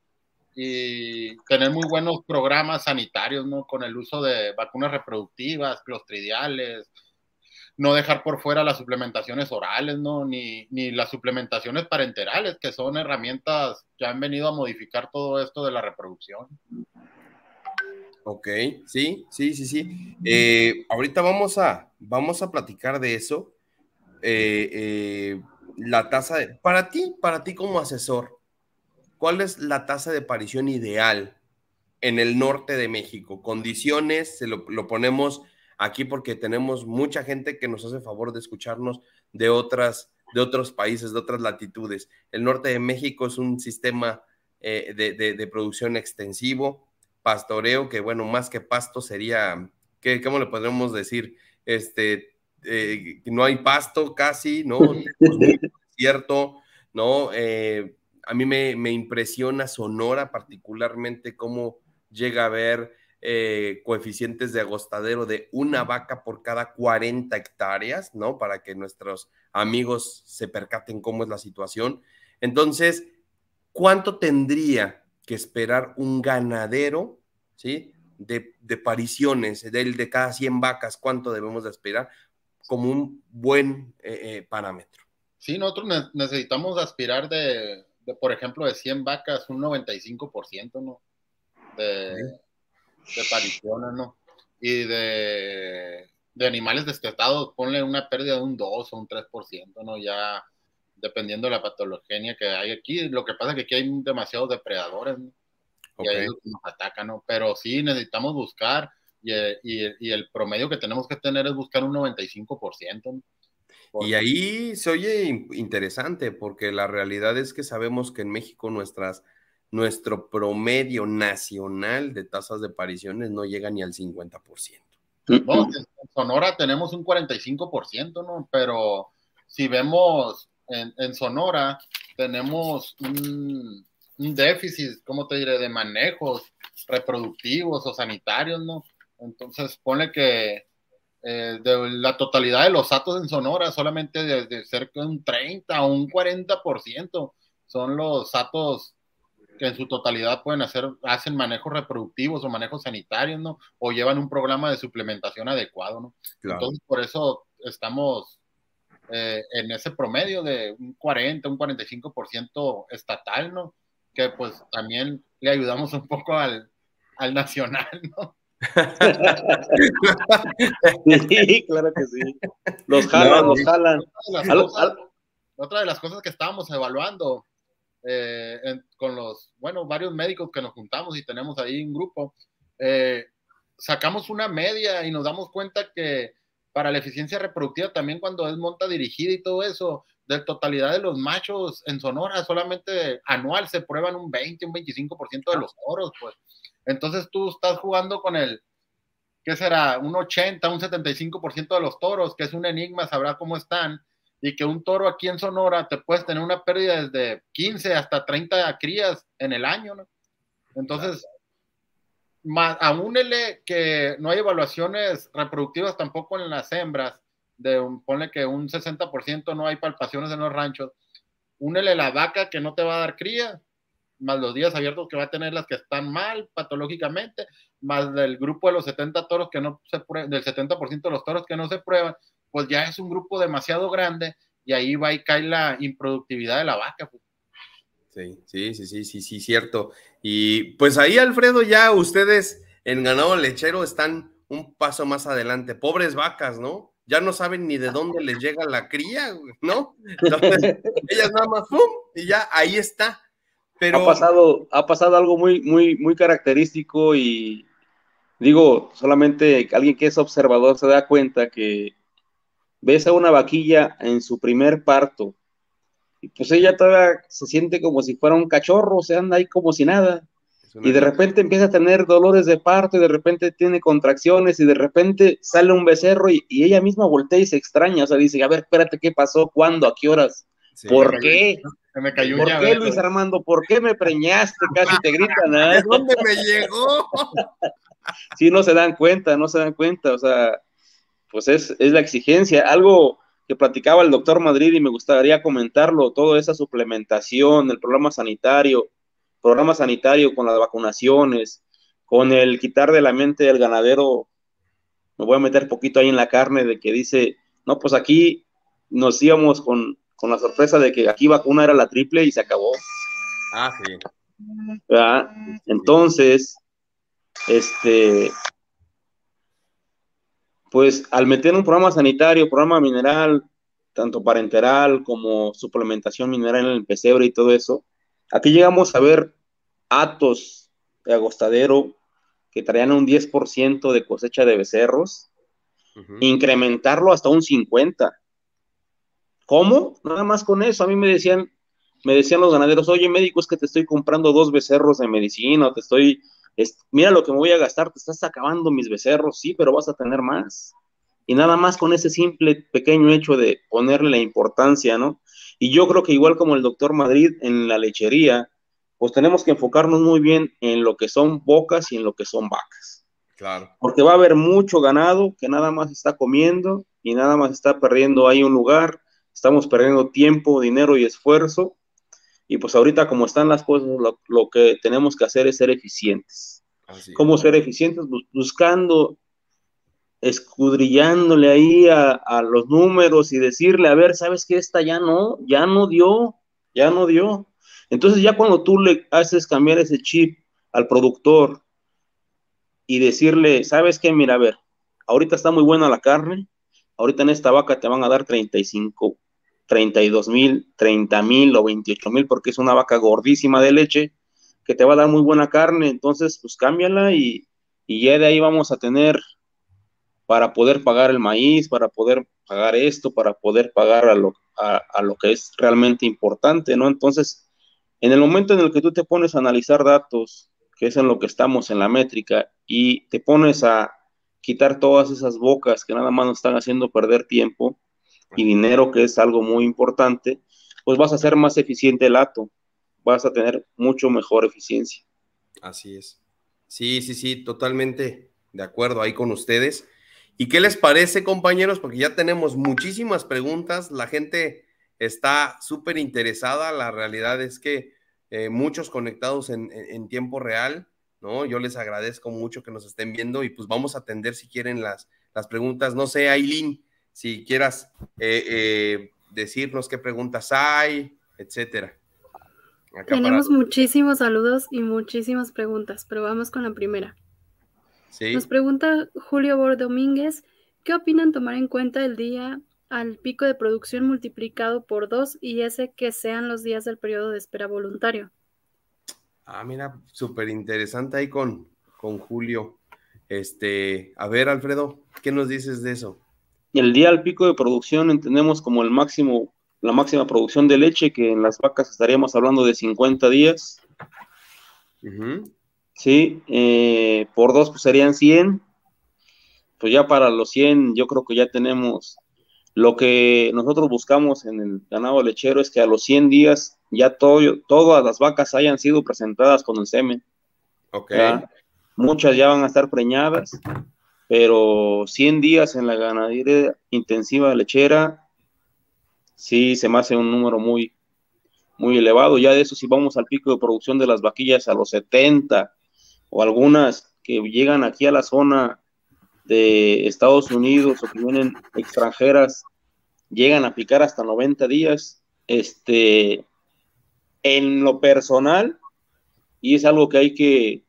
y tener muy buenos programas sanitarios, ¿no? Con el uso de vacunas reproductivas, clostridiales, no dejar por fuera las suplementaciones orales, ¿no? Ni, ni las suplementaciones parenterales, que son herramientas que han venido a modificar todo esto de la reproducción. Ok, sí, sí, sí, sí. Eh, ahorita vamos a, vamos a platicar de eso. Eh, eh, la tasa de, para ti, para ti como asesor, ¿cuál es la tasa de aparición ideal en el norte de México? Condiciones, se lo, lo ponemos aquí porque tenemos mucha gente que nos hace favor de escucharnos de otras, de otros países, de otras latitudes. El norte de México es un sistema eh, de, producción extensivo, pastoreo, que bueno, más que pasto sería, ¿qué, ¿cómo le podríamos decir? Este, eh, no hay pasto casi, ¿no? (laughs) cierto, ¿no? Eh, a mí me, me, impresiona Sonora particularmente cómo llega a haber eh, coeficientes de agostadero de una vaca por cada 40 hectáreas, ¿no? Para que nuestros amigos se percaten cómo es la situación. Entonces, ¿cuánto tendría que esperar un ganadero, ¿sí? De, de pariciones, de, de cada 100 vacas, ¿cuánto debemos de esperar? Como un buen eh, eh, parámetro. Sí, nosotros necesitamos aspirar de, por ejemplo, de 100 vacas, un 95%, ¿no? De, de apariciones, ¿no? Y de, de animales destetados, ponle una pérdida de un 2 o un 3%, ¿no? Ya dependiendo de la patologenia que hay aquí. Lo que pasa es que aquí hay demasiados depredadores, ¿no? Y ahí nos atacan, ¿no? Pero sí necesitamos buscar y, y, y, el promedio que tenemos que tener es buscar un 95%. ¿no? Y ahí se oye interesante porque la realidad es que sabemos que en México nuestras nuestro promedio nacional de tasas de apariciones no llega ni al 50%. No, en Sonora tenemos un 45%, ¿no? Pero si vemos en, Sonora, tenemos un, déficit, ¿cómo te diré?, de manejos reproductivos o sanitarios, ¿no? Entonces, pone que eh, de la totalidad de los atos en Sonora, solamente de cerca de un 30 o un 40% son los atos que en su totalidad pueden hacer, hacen manejos reproductivos o manejos sanitarios, ¿no? O llevan un programa de suplementación adecuado, ¿no? Entonces, por eso estamos eh, en ese promedio de un 40, un 45% estatal, ¿no? Que pues también le ayudamos un poco al, al nacional, ¿no? (laughs) sí, claro que sí. Los jalan, los jalan. otra de las cosas que estábamos evaluando eh, con los, bueno, varios médicos que nos juntamos y tenemos ahí un grupo, eh, sacamos una media y nos damos cuenta que para la eficiencia reproductiva también cuando es monta dirigida y todo eso, de totalidad de los machos en Sonora, solamente anual se prueban un 20, un 25% de los toros, pues. Entonces tú estás jugando con el, ¿qué será? Un 80, un 75% de los toros, que es un enigma, sabrá cómo están y que un toro aquí en Sonora te puedes tener una pérdida desde 15 hasta 30 crías en el año. Entonces, más, aúnele que no hay evaluaciones reproductivas tampoco en las hembras, de un, ponle que un 60% no hay palpaciones en los ranchos, únele la vaca que no te va a dar cría, más los días abiertos que va a tener las que están mal patológicamente, más del grupo de los 70 toros que no se del 70% de los toros que no se prueban, pues ya es un grupo demasiado grande y ahí va y cae la improductividad de la vaca. Pues. Sí, sí, sí, sí, sí, sí, cierto. Y pues ahí, Alfredo, ya ustedes en ganado lechero están un paso más adelante. Pobres vacas, ¿no? Ya no saben ni de dónde les llega la cría, ¿no? Entonces, (laughs) ellas nada más, ¡pum! Y ya ahí está. Pero... Ha pasado, ha pasado algo muy, muy, muy característico y digo, solamente alguien que es observador se da cuenta que ves a una vaquilla en su primer parto, y pues ella todavía se siente como si fuera un cachorro, o sea, anda ahí como si nada. Y de repente empieza a tener dolores de parto, y de repente tiene contracciones, y de repente sale un becerro, y, ella misma voltea y se extraña, o sea, dice, a ver, espérate, ¿qué pasó? ¿Cuándo? ¿A qué horas? ¿Por qué? me cayó ¿Por qué, Luis Armando? ¿Por qué me preñaste? Casi te gritan. ¿eh? ¿De dónde me llegó? (laughs) sí, no se dan cuenta, no se dan cuenta, o sea, pues es, la exigencia. Algo que platicaba el doctor Madrid y me gustaría comentarlo, toda esa suplementación, el programa sanitario, programa sanitario, con las vacunaciones, con el quitar de la mente del ganadero, me voy a meter poquito ahí en la carne de que dice, no, pues aquí nos íbamos con, con la sorpresa de que aquí vacuna era la triple y se acabó. Ah, sí. ¿verdad? Entonces, este, pues al meter un programa sanitario, programa mineral, tanto parenteral como suplementación mineral en el pesebre y todo eso, aquí llegamos a ver atos de agostadero que traían un 10% de cosecha de becerros, incrementarlo hasta un 50%. ¿Cómo? Nada más con eso. A mí me decían, me decían los ganaderos, oye médico, es que te estoy comprando dos becerros de medicina, te estoy, mira lo que me voy a gastar, te estás acabando mis becerros, sí, pero vas a tener más. Y nada más con ese simple pequeño hecho de ponerle la importancia, ¿no? Y yo creo que igual como el doctor Madrid en la lechería, pues tenemos que enfocarnos muy bien en lo que son bocas y en lo que son vacas. Claro. Porque va a haber mucho ganado que nada más está comiendo y nada más está perdiendo ahí un lugar. Estamos perdiendo tiempo, dinero y esfuerzo. Y pues ahorita como están las cosas, lo, que tenemos que hacer es ser eficientes. ¿Cómo ser eficientes? Buscando, escudrillándole ahí a, a los números y decirle, a ver, ¿sabes qué? Esta ya no, ya no dio, ya no dio entonces ya cuando tú le haces cambiar ese chip al productor y decirle, ¿sabes qué? Mira, a ver, ahorita está muy buena la carne, ahorita en esta vaca te van a dar 35, 32 mil, 30 mil o 28 mil porque es una vaca gordísima de leche que te va a dar muy buena carne, entonces pues cámbiala y, y ya de ahí vamos a tener para poder pagar el maíz, para poder pagar esto, para poder pagar a lo, a, lo que es realmente importante, ¿no? Entonces, en el momento en el que tú te pones a analizar datos, que es en lo que estamos en la métrica, y te pones a quitar todas esas bocas que nada más nos están haciendo perder tiempo y dinero, que es algo muy importante, pues vas a ser más eficiente el ato, vas a tener mucho mejor eficiencia. Así es. Sí, sí, sí, totalmente de acuerdo ahí con ustedes. ¿Y qué les parece, compañeros? Porque ya tenemos muchísimas preguntas. La gente está súper interesada. La realidad es que eh, muchos conectados en, tiempo real, ¿no? Yo les agradezco mucho que nos estén viendo y pues vamos a atender si quieren las, las preguntas. No sé, Aileen, si quieras eh, eh, decirnos qué preguntas hay, etcétera. Tenemos muchísimos saludos y muchísimas preguntas, pero vamos con la primera. Nos pregunta Julio Bor Domínguez, ¿qué opinan tomar en cuenta el día al pico de producción multiplicado por dos y ese que sean los días del periodo de espera voluntario. Ah, mira, súper interesante ahí con, con Julio. Este, a ver, Alfredo, ¿qué nos dices de eso? El día al pico de producción entendemos como el máximo, la máxima producción de leche, que en las vacas estaríamos hablando de 50 días. Sí, eh, por dos pues serían 100. Pues ya para los 100 yo creo que ya tenemos lo que nosotros buscamos en el ganado lechero es que a los 100 días ya todo, todas las vacas hayan sido presentadas con el semen. Ok. Muchas ya van a estar preñadas, pero 100 días en la ganadería intensiva lechera, sí se me hace un número muy, muy elevado. Ya de eso, si vamos al pico de producción de las vaquillas a los 70 o algunas que llegan aquí a la zona de Estados Unidos o que vienen extranjeras llegan a picar hasta 90 días. Este, en lo personal, y es algo que hay que,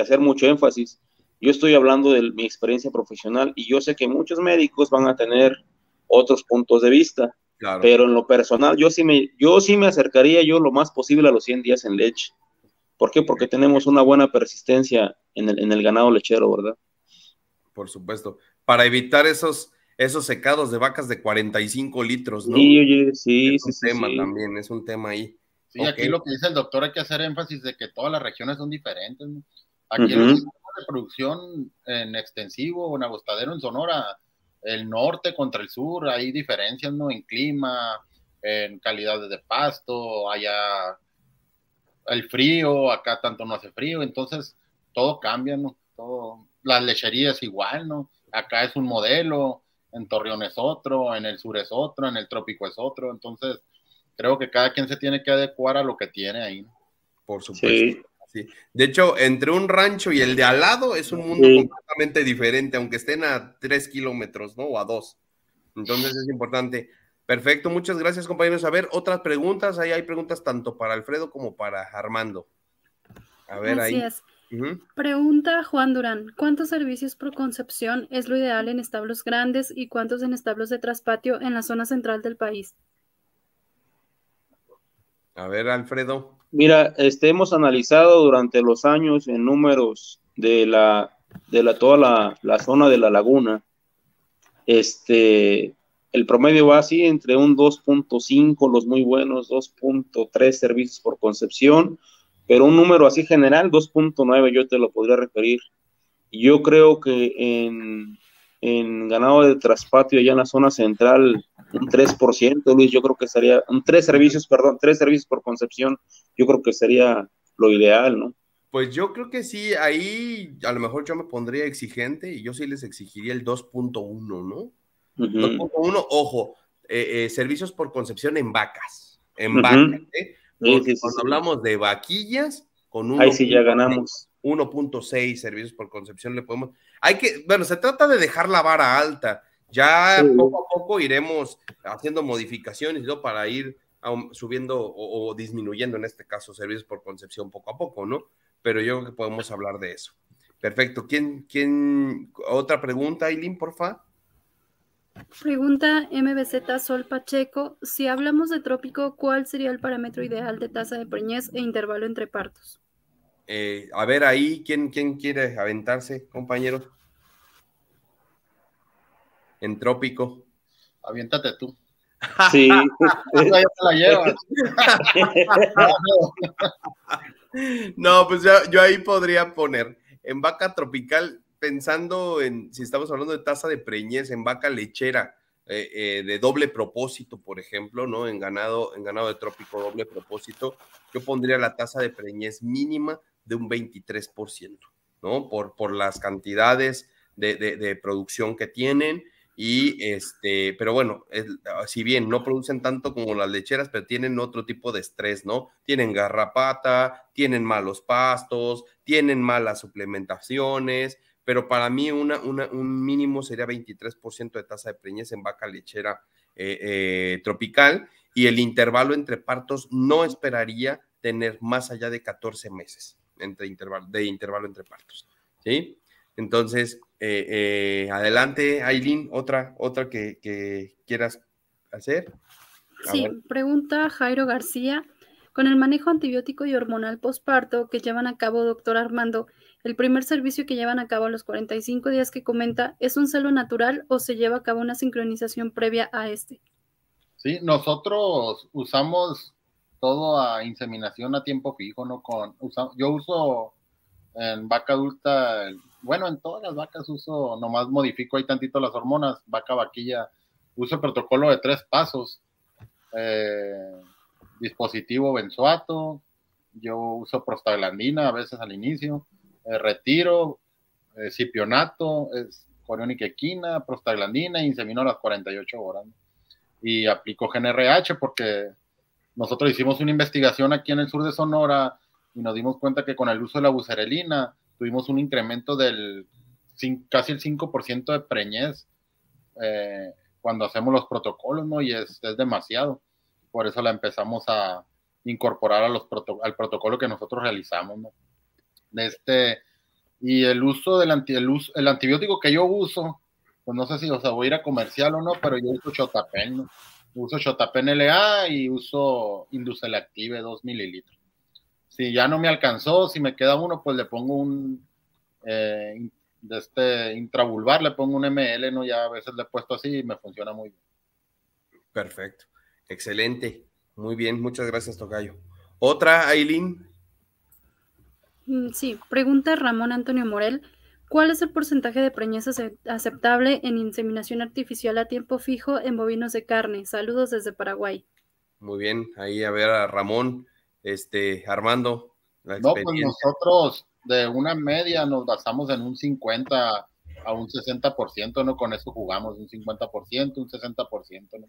hacer mucho énfasis, yo estoy hablando de mi experiencia profesional y yo sé que muchos médicos van a tener otros puntos de vista, pero en lo personal, yo sí, me, yo sí me acercaría yo lo más posible a los 100 días en leche. ¿Por qué? Porque tenemos una buena persistencia en el, en el ganado lechero, ¿verdad? por supuesto, para evitar esos, esos secados de vacas de 45 litros, ¿no? Sí, oye, sí, es un tema también, es un tema ahí. Sí, aquí lo que dice el doctor hay que hacer énfasis de que todas las regiones son diferentes. ¿no? Aquí el de producción en extensivo en agostadero en Sonora, el norte contra el sur, hay diferencias, ¿no? En clima, en calidad de pasto, allá el frío, acá tanto no hace frío, entonces todo cambia, ¿no? Todo, las lecherías igual, ¿no? Acá es un modelo, en Torreón es otro, en el sur es otro, en el trópico es otro, entonces creo que cada quien se tiene que adecuar a lo que tiene ahí. por supuesto. Sí. De hecho, entre un rancho y el de al lado es un mundo completamente diferente, aunque estén a tres kilómetros, ¿no? O a dos. Entonces es importante. Perfecto, muchas gracias, compañeros. A ver, otras preguntas. Ahí hay preguntas tanto para Alfredo como para Armando. A ver, Así Es. Pregunta Juan Durán, ¿cuántos servicios por concepción es lo ideal en establos grandes y cuántos en establos de traspatio en la zona central del país? A ver, Alfredo. Mira, este, hemos analizado durante los años en números de la de la, toda la, zona de la laguna. Este, el promedio va así entre un 2.5, los muy buenos, 2.3 servicios por concepción, pero un número así general, 2.9 yo te lo podría referir. Yo creo que en, en ganado de traspatio allá en la zona central, un 3%, Luis, yo creo que sería, un tres servicios, perdón, tres servicios por concepción, yo creo que sería lo ideal, ¿no? Pues yo creo que sí, ahí a lo mejor yo me pondría exigente y yo sí les exigiría el 2.1, ¿no? 2.1, ojo, eh, eh, servicios por concepción en vacas, en vacas, ¿eh? cuando hablamos de vaquillas, con un... Ahí sí ya ganamos. 1.6 servicios por concepción le podemos... Hay que, bueno, se trata de dejar la vara alta. Ya poco a poco iremos haciendo modificaciones ¿no? para ir subiendo o, disminuyendo, en este caso, servicios por concepción poco a poco, ¿no? Pero yo creo que podemos hablar de eso. Perfecto. ¿Quién, quién, otra pregunta, Aileen, porfa? Pregunta MBZ Sol Pacheco, si hablamos de trópico, ¿cuál sería el parámetro ideal de tasa de preñez e intervalo entre partos? Eh, a ver ahí, ¿quién, ¿quién quiere aventarse, compañero? En trópico. Aviéntate tú. Sí. (laughs) (laughs) no, pues yo ahí podría poner en vaca tropical pensando en, si estamos hablando de tasa de preñez en vaca lechera, eh, eh, de doble propósito, por ejemplo, ¿no? En ganado, en ganado de trópico doble propósito, yo pondría la tasa de preñez mínima de un 23%, ¿no? Por, por las cantidades de, de, producción que tienen. Y este, pero bueno, si bien no producen tanto como las lecheras, pero tienen otro tipo de estrés, ¿no? Tienen garrapata, tienen malos pastos, tienen malas suplementaciones, pero para mí una, un mínimo sería 23% de tasa de preñez en vaca lechera eh, eh, tropical y el intervalo entre partos no esperaría tener más allá de 14 meses entre intervalo, de intervalo entre partos. ¿sí? Entonces, eh, adelante, Aileen, otra, otra que, quieras hacer. sí, pregunta Jairo García. Con el manejo antibiótico y hormonal posparto que llevan a cabo, doctor Armando, el primer servicio que llevan a cabo a los 45 días que comenta, ¿es un celo natural o se lleva a cabo una sincronización previa a este? Sí, nosotros usamos todo a inseminación a tiempo fijo, ¿no? Con, yo uso en vaca adulta, bueno, en todas las vacas uso, nomás modifico ahí tantito las hormonas, vaca, vaquilla, uso protocolo de tres pasos, eh, dispositivo benzoato, yo uso prostaglandina a veces al inicio, eh, retiro, eh, cipionato, es equina, prostaglandina, insemino a las 48 horas. Y aplico GNRH porque nosotros hicimos una investigación aquí en el sur de Sonora y nos dimos cuenta que con el uso de la bucerelina tuvimos un incremento del casi el 5% de preñez eh, cuando hacemos los protocolos, ¿no? Y es, es, demasiado. Por eso la empezamos a incorporar a los al protocolo que nosotros realizamos, ¿no? este, y el uso del anti, el, el antibiótico que yo uso, pues no sé si o sea, voy a ir a comercial o no, pero yo uso Chotapen, ¿no? Uso Chotapen LA y uso Inducelactive 2 mililitros. Si ya no me alcanzó, si me queda uno, pues le pongo un eh, de este intravulvar, le pongo un ML, ¿no? Ya a veces le he puesto así y me funciona muy bien. Perfecto, excelente, muy bien, muchas gracias, Tocayo. Otra, Aileen. Mm, sí, pregunta Ramón Antonio Morel. ¿Cuál es el porcentaje de preñez aceptable en inseminación artificial a tiempo fijo en bovinos de carne? Saludos desde Paraguay. Muy bien, ahí a ver a Ramón, este, Armando. no, pues nosotros de una media nos basamos en un 50 a un 60%, ¿no? Con eso jugamos, un 50%, un 60%, ¿no?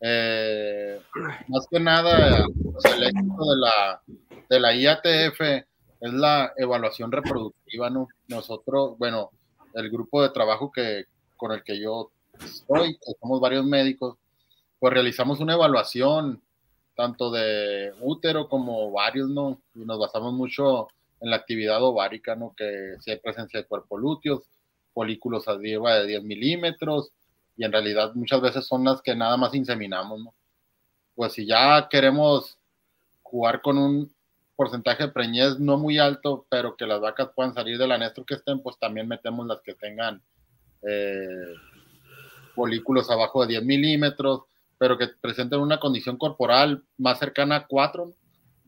Eh, más que nada, el éxito de la, de la IATF es la evaluación reproductiva, ¿no? Nosotros, bueno, el grupo de trabajo que, con el que yo estoy, somos varios médicos, pues realizamos una evaluación tanto de útero como ovarios, ¿no? Y nos basamos mucho en la actividad ovárica, ¿no? Que si hay presencia de cuerpo lúteos, folículos arriba de 10 milímetros, y en realidad muchas veces son las que nada más inseminamos, ¿no? Pues si ya queremos jugar con un porcentaje de preñez no muy alto, pero que las vacas puedan salir del anestro que estén, pues también metemos las que tengan eh, folículos abajo de 10 milímetros, pero que presenten una condición corporal más cercana a 4.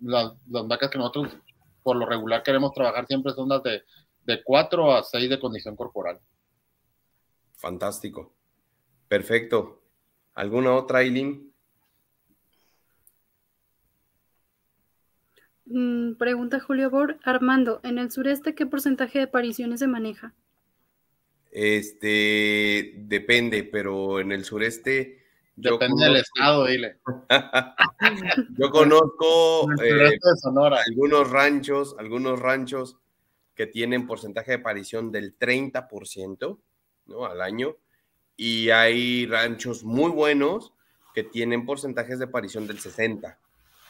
Las, vacas que nosotros por lo regular queremos trabajar siempre son las de, de 4 a 6 de condición corporal. Fantástico. Perfecto. ¿Alguna otra, Eileen? Pregunta Julio Bor. Armando, ¿en el sureste qué porcentaje de apariciones se maneja? Este, depende, pero en el sureste... Depende del estado, dile. (laughs) yo conozco eh, algunos ranchos, algunos ranchos que tienen porcentaje de aparición del 30%, ¿no? Al año y hay ranchos muy buenos que tienen porcentajes de aparición del 60.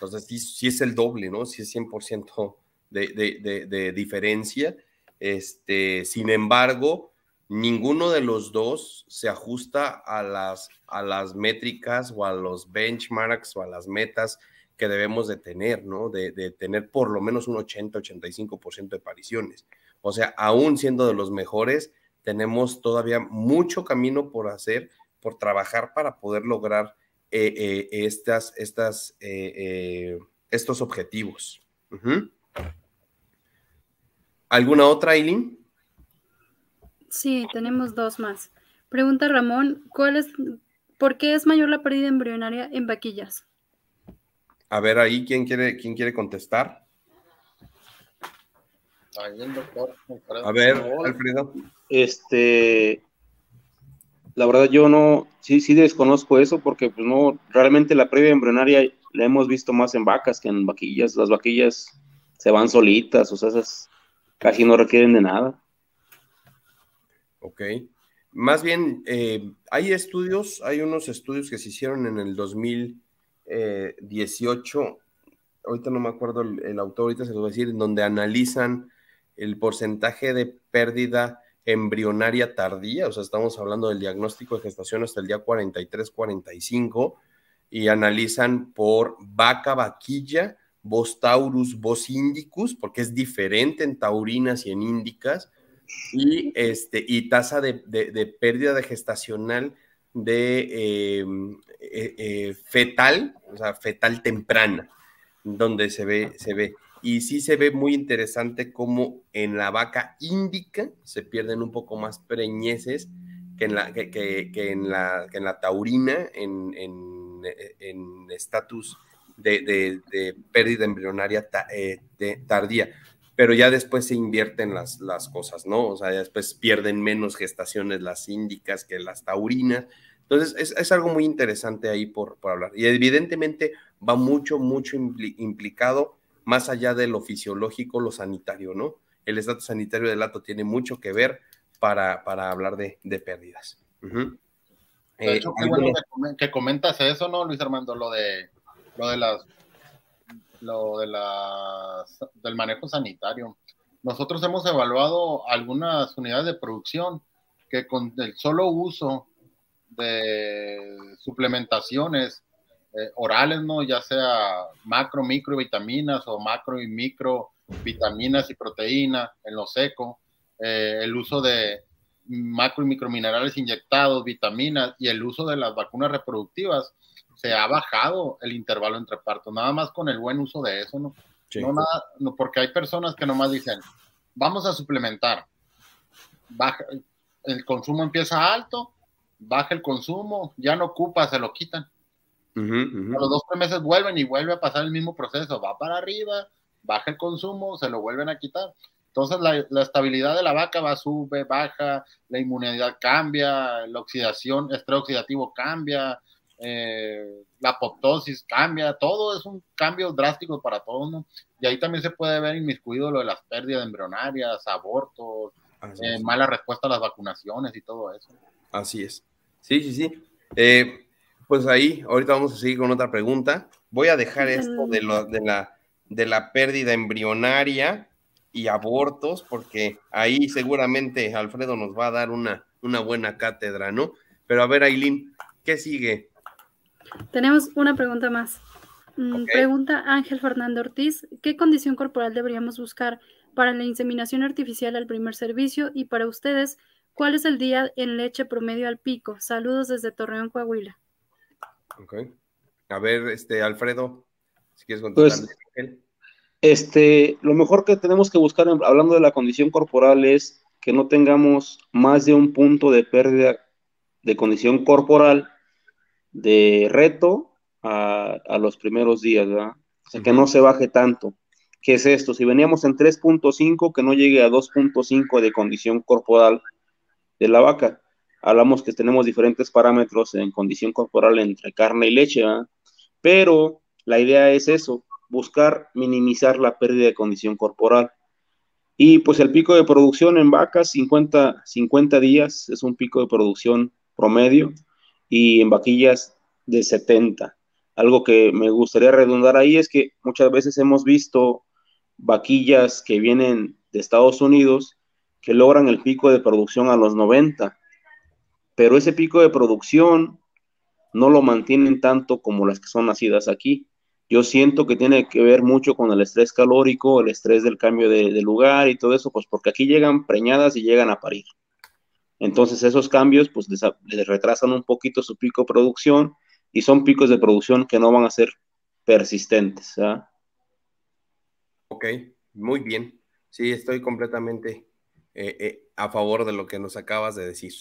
Entonces, sí, es el doble, ¿no? Sí es 100% de, de, de, diferencia. Este, sin embargo, ninguno de los dos se ajusta a las, a las métricas o a los benchmarks o a las metas que debemos de tener, ¿no? De, de tener por lo menos un 80-85% de apariciones. O sea, aún siendo de los mejores, tenemos todavía mucho camino por hacer, por trabajar para poder lograr eh, eh, estas, estas, eh, estos objetivos. ¿Alguna otra, Aileen? Sí, tenemos dos más. Pregunta Ramón, ¿cuál es, ¿por qué es mayor la pérdida embrionaria en vaquillas? A ver, ahí, ¿quién quiere, quién quiere contestar? A ver, Alfredo. Este, la verdad yo no, sí, sí desconozco eso porque pues no, realmente la previa embrionaria la hemos visto más en vacas que en vaquillas. Las vaquillas se van solitas, o sea, esas casi no requieren de nada. Ok. Más bien, eh, hay estudios, hay unos estudios que se hicieron en el 2018, ahorita no me acuerdo el, autor, ahorita se lo voy a decir, donde analizan el porcentaje de pérdida embrionaria tardía, o sea, estamos hablando del diagnóstico de gestación hasta el día 43-45, y analizan por vaca, vaquilla, Bos taurus, Bos indicus, porque es diferente en taurinas y en índicas, y, este, y tasa de, pérdida de gestacional de em, eh, eh, fetal, o sea, fetal temprana, donde se ve, se ve y sí se ve muy interesante cómo en la vaca índica se pierden un poco más preñeces que en la, que, en la, en la taurina en estatus de, pérdida embrionaria eh, tardía. Pero ya después se invierten las, las cosas, ¿no? O sea, después pierden menos gestaciones las índicas que las taurinas. Entonces, es, algo muy interesante ahí por, por hablar. Y evidentemente va mucho, mucho implicado más allá de lo fisiológico, lo sanitario, ¿no? El estatus sanitario del lato tiene mucho que ver para, para hablar de, pérdidas. De hecho, qué bueno que comentas eso, ¿no, Luis Armando? Lo de, lo de las, lo de las, del manejo sanitario. Nosotros hemos evaluado algunas unidades de producción que con el solo uso de suplementaciones eh, orales, ¿no? Ya sea macro, micro vitaminas o macro y micro vitaminas y proteínas en lo seco, eh, el uso de macro y microminerales inyectados, vitaminas y el uso de las vacunas reproductivas, se ha bajado el intervalo entre partos, nada más con el buen uso de eso, ¿no? No nada, no, porque hay personas que nomás dicen, vamos a suplementar, baja, el consumo empieza alto, baja el consumo, ya no ocupa, se lo quitan. A los dos tres meses vuelven y vuelve a pasar el mismo proceso, va para arriba, baja el consumo, se lo vuelven a quitar. Entonces la, estabilidad de la vaca va, sube, baja, la inmunidad cambia, la oxidación, estrés oxidativo cambia, eh, la apoptosis cambia, todo es un cambio drástico para todos, ¿no? Y ahí también se puede ver inmiscuido lo de las pérdidas embrionarias, abortos, eh, mala respuesta a las vacunaciones y todo eso. Así es. Sí, sí, sí. Eh, pues ahí, ahorita vamos a seguir con otra pregunta. Voy a dejar esto de, lo, de, la, de la pérdida embrionaria y abortos, porque ahí seguramente Alfredo nos va a dar una, una buena cátedra, ¿no? Pero a ver, Aileen, ¿qué sigue? Tenemos una pregunta más. Mm, pregunta Ángel Fernando Ortiz, ¿qué condición corporal deberíamos buscar para la inseminación artificial al primer servicio? Y para ustedes, ¿cuál es el día en leche promedio al pico? Saludos desde Torreón, Coahuila. Ok. A ver, este, Alfredo, si quieres contestar. Pues, este, lo mejor que tenemos que buscar, hablando de la condición corporal, es que no tengamos más de un punto de pérdida de condición corporal de reto a, los primeros días, ¿verdad? O sea, que no se baje tanto. ¿Qué es esto? Si veníamos en 3.5, que no llegue a 2.5 de condición corporal de la vaca. Hablamos que tenemos diferentes parámetros en condición corporal entre carne y leche. Pero la idea es eso, buscar minimizar la pérdida de condición corporal. Y pues el pico de producción en vacas, 50, 50 días es un pico de producción promedio y en vaquillas de 70. Algo que me gustaría redundar ahí es que muchas veces hemos visto vaquillas que vienen de Estados Unidos que logran el pico de producción a los 90, pero ese pico de producción no lo mantienen tanto como las que son nacidas aquí. Yo siento que tiene que ver mucho con el estrés calórico, el estrés del cambio de, lugar y todo eso, pues porque aquí llegan preñadas y llegan a parir. Entonces esos cambios pues les, retrasan un poquito su pico de producción y son picos de producción que no van a ser persistentes. Ok, muy bien. Sí, estoy completamente eh, eh, a favor de lo que nos acabas de decir.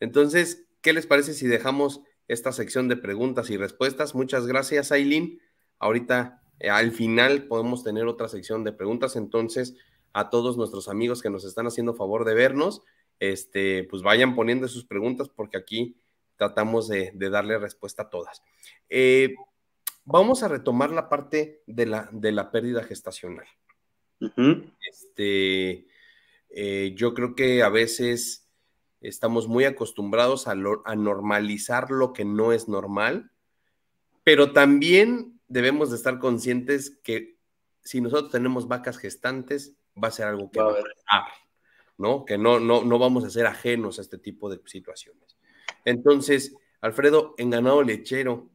Entonces, ¿qué les parece si dejamos esta sección de preguntas y respuestas? Muchas gracias, Aileen. Ahorita eh, al final podemos tener otra sección de preguntas. Entonces, a todos nuestros amigos que nos están haciendo favor de vernos, este, pues vayan poniendo sus preguntas porque aquí tratamos de, darle respuesta a todas. Eh, vamos a retomar la parte de la, de la pérdida gestacional. este, eh, yo creo que a veces estamos muy acostumbrados a, a, normalizar lo que no es normal, pero también debemos de estar conscientes que si nosotros tenemos vacas gestantes, va a ser algo que va, a pasar. ¿no? Que no, no, no vamos a ser ajenos a este tipo de situaciones. Entonces, Alfredo, en ganado lechero,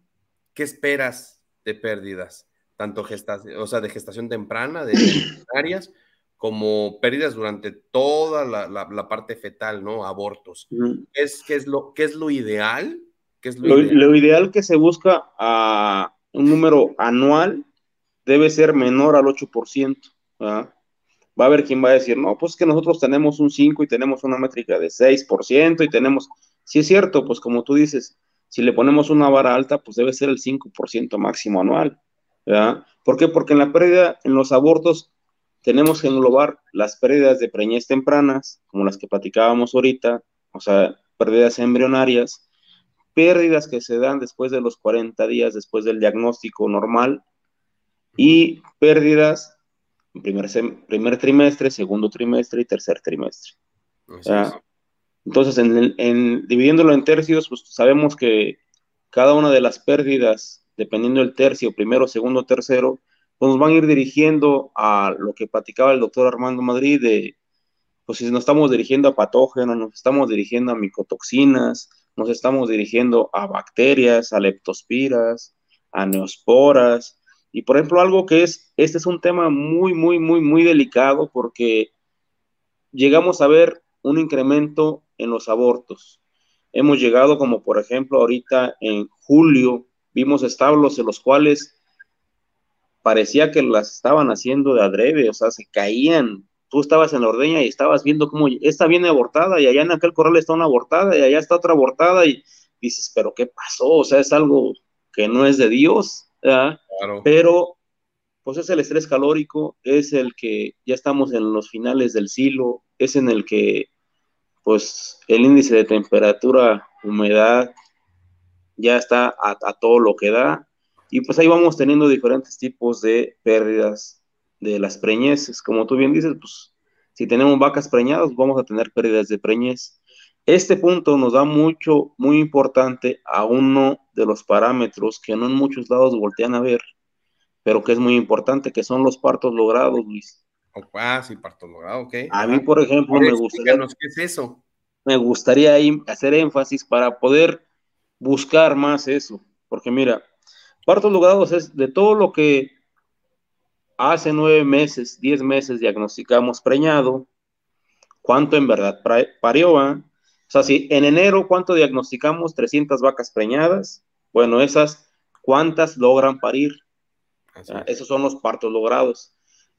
¿qué esperas de pérdidas? Tanto gestación, o sea, de gestación temprana, de (clears throat) áreas, como pérdidas durante toda la, parte fetal, ¿no? Abortos. ¿Es, qué, es lo, ¿Qué es lo ideal? ¿Qué es lo, ideal? lo, ideal? que se busca a un número anual debe ser menor al 8%. ¿verdad? va a haber quien va a decir, no, pues que nosotros tenemos un 5 y tenemos una métrica de 6% y tenemos, si es cierto, pues como tú dices, si le ponemos una vara alta, pues debe ser el 5% máximo anual, ¿verdad? ¿Por qué? Porque en la pérdida, en los abortos, tenemos que englobar las pérdidas de preñez tempranas, como las que platicábamos ahorita, o sea, pérdidas embrionarias, pérdidas que se dan después de los 40 días después del diagnóstico normal y pérdidas primer, primer trimestre, segundo trimestre y tercer trimestre. Entonces, en, dividiéndolo en tercios, pues sabemos que cada una de las pérdidas, dependiendo del tercio, primero, segundo, tercero, pues nos van a ir dirigiendo a lo que platicaba el doctor Armando Madrid, de, pues si nos estamos dirigiendo a patógenos, nos estamos dirigiendo a micotoxinas, nos estamos dirigiendo a bacterias, a leptospiras, a neosporas, y por ejemplo, algo que es, este es un tema muy, muy, muy, muy delicado porque llegamos a ver un incremento en los abortos. Hemos llegado como por ejemplo ahorita en julio, vimos establos en los cuales parecía que las estaban haciendo de adrede, o sea, se caían. Tú estabas en la ordeña y estabas viendo cómo esta viene abortada y allá en aquel corral está una abortada y allá está otra abortada y dices, pero ¿qué pasó? O sea, es algo que no es de Dios. Pero, pues es el estrés calórico, es el que ya estamos en los finales del silo, es en el que, pues, el índice de temperatura, humedad ya está a, a todo lo que da. Y pues ahí vamos teniendo diferentes tipos de pérdidas de las preñeces. Como tú bien dices, pues si tenemos vacas preñadas, vamos a tener pérdidas de preñez. Este punto nos da mucho, muy importante a uno de los parámetros que no en muchos lados voltean a ver, pero que es muy importante, que son los partos logrados, Luis. Oh, ah, sí, partos logrados, ok. A mí, por ejemplo, me gustaría... ¿Qué es eso? Me gustaría hacer énfasis para poder buscar más eso, porque mira, partos logrados es de todo lo que hace nueve meses, diez meses diagnosticamos preñado, cuánto en verdad parió, O sea, si en enero, ¿cuánto diagnosticamos? 300 vacas preñadas. Bueno, esas, ¿cuántas logran parir? esos son los partos logrados.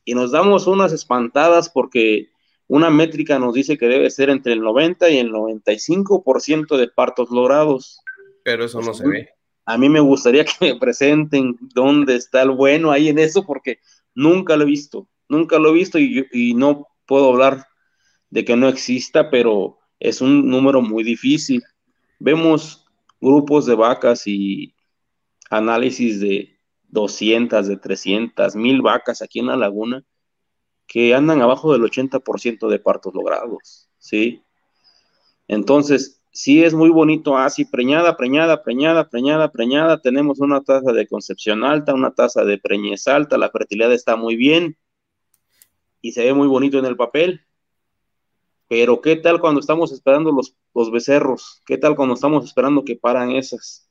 Y nos damos unas espantadas porque una métrica nos dice que debe ser entre el 90 y el 95% de partos logrados. Pero eso no se ve. A mí me gustaría (laughs) que me presenten dónde está el bueno ahí en eso, porque Nunca lo he visto, nunca lo he visto y, no puedo hablar de que no exista, pero es un número muy difícil. Vemos grupos de vacas y análisis de 200, de 300, mil vacas aquí en la laguna que andan abajo del 80% de partos logrados, ¿sí? Entonces, sí es muy bonito, así ah, preñada, preñada, preñada, preñada, preñada, tenemos una tasa de concepción alta, una tasa de preñez alta, la fertilidad está muy bien y se ve muy bonito en el papel. Pero ¿qué tal cuando estamos esperando los, los becerros? ¿Qué tal cuando estamos esperando que paran esas?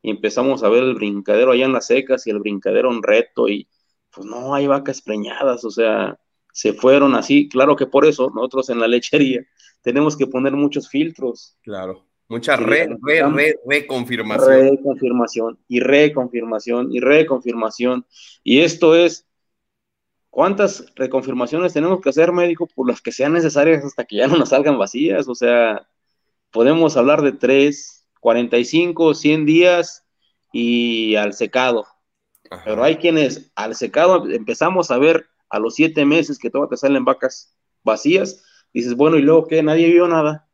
Y empezamos a ver el brincadero allá en las secas y el brincadero en reto y pues no hay vacas preñadas, o sea, se fueron así. Claro que por eso nosotros en la lechería (laughs) tenemos que poner muchos filtros. Claro, mucha re, re, re, reconfirmación. Reconfirmación y reconfirmación y reconfirmación. Y esto es, ¿cuántas reconfirmaciones tenemos que hacer, médico? Por las que sean necesarias hasta que ya no nos salgan vacías. O sea, podemos hablar de 3, 45, 100 días y al secado. Pero hay quienes al secado empezamos a ver a los 7 meses que todavía te salen vacas vacías dices, bueno, ¿y luego qué? Nadie vio nada.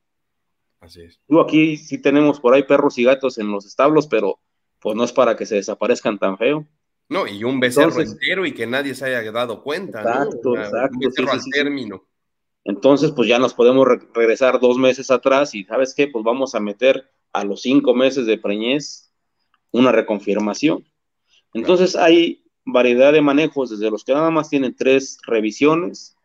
Así es. Tú aquí sí tenemos por ahí perros y gatos en los establos, pero pues no es para que se desaparezcan tan feo. No, y un becerro entero y que nadie se haya dado cuenta. Exacto, exacto. Un becerro al término. Entonces, pues ya nos podemos regresar dos meses atrás y ¿sabes qué? Pues vamos a meter a los cinco meses de preñez una reconfirmación. Entonces hay variedad de manejos, desde los que nada más tienen tres revisiones,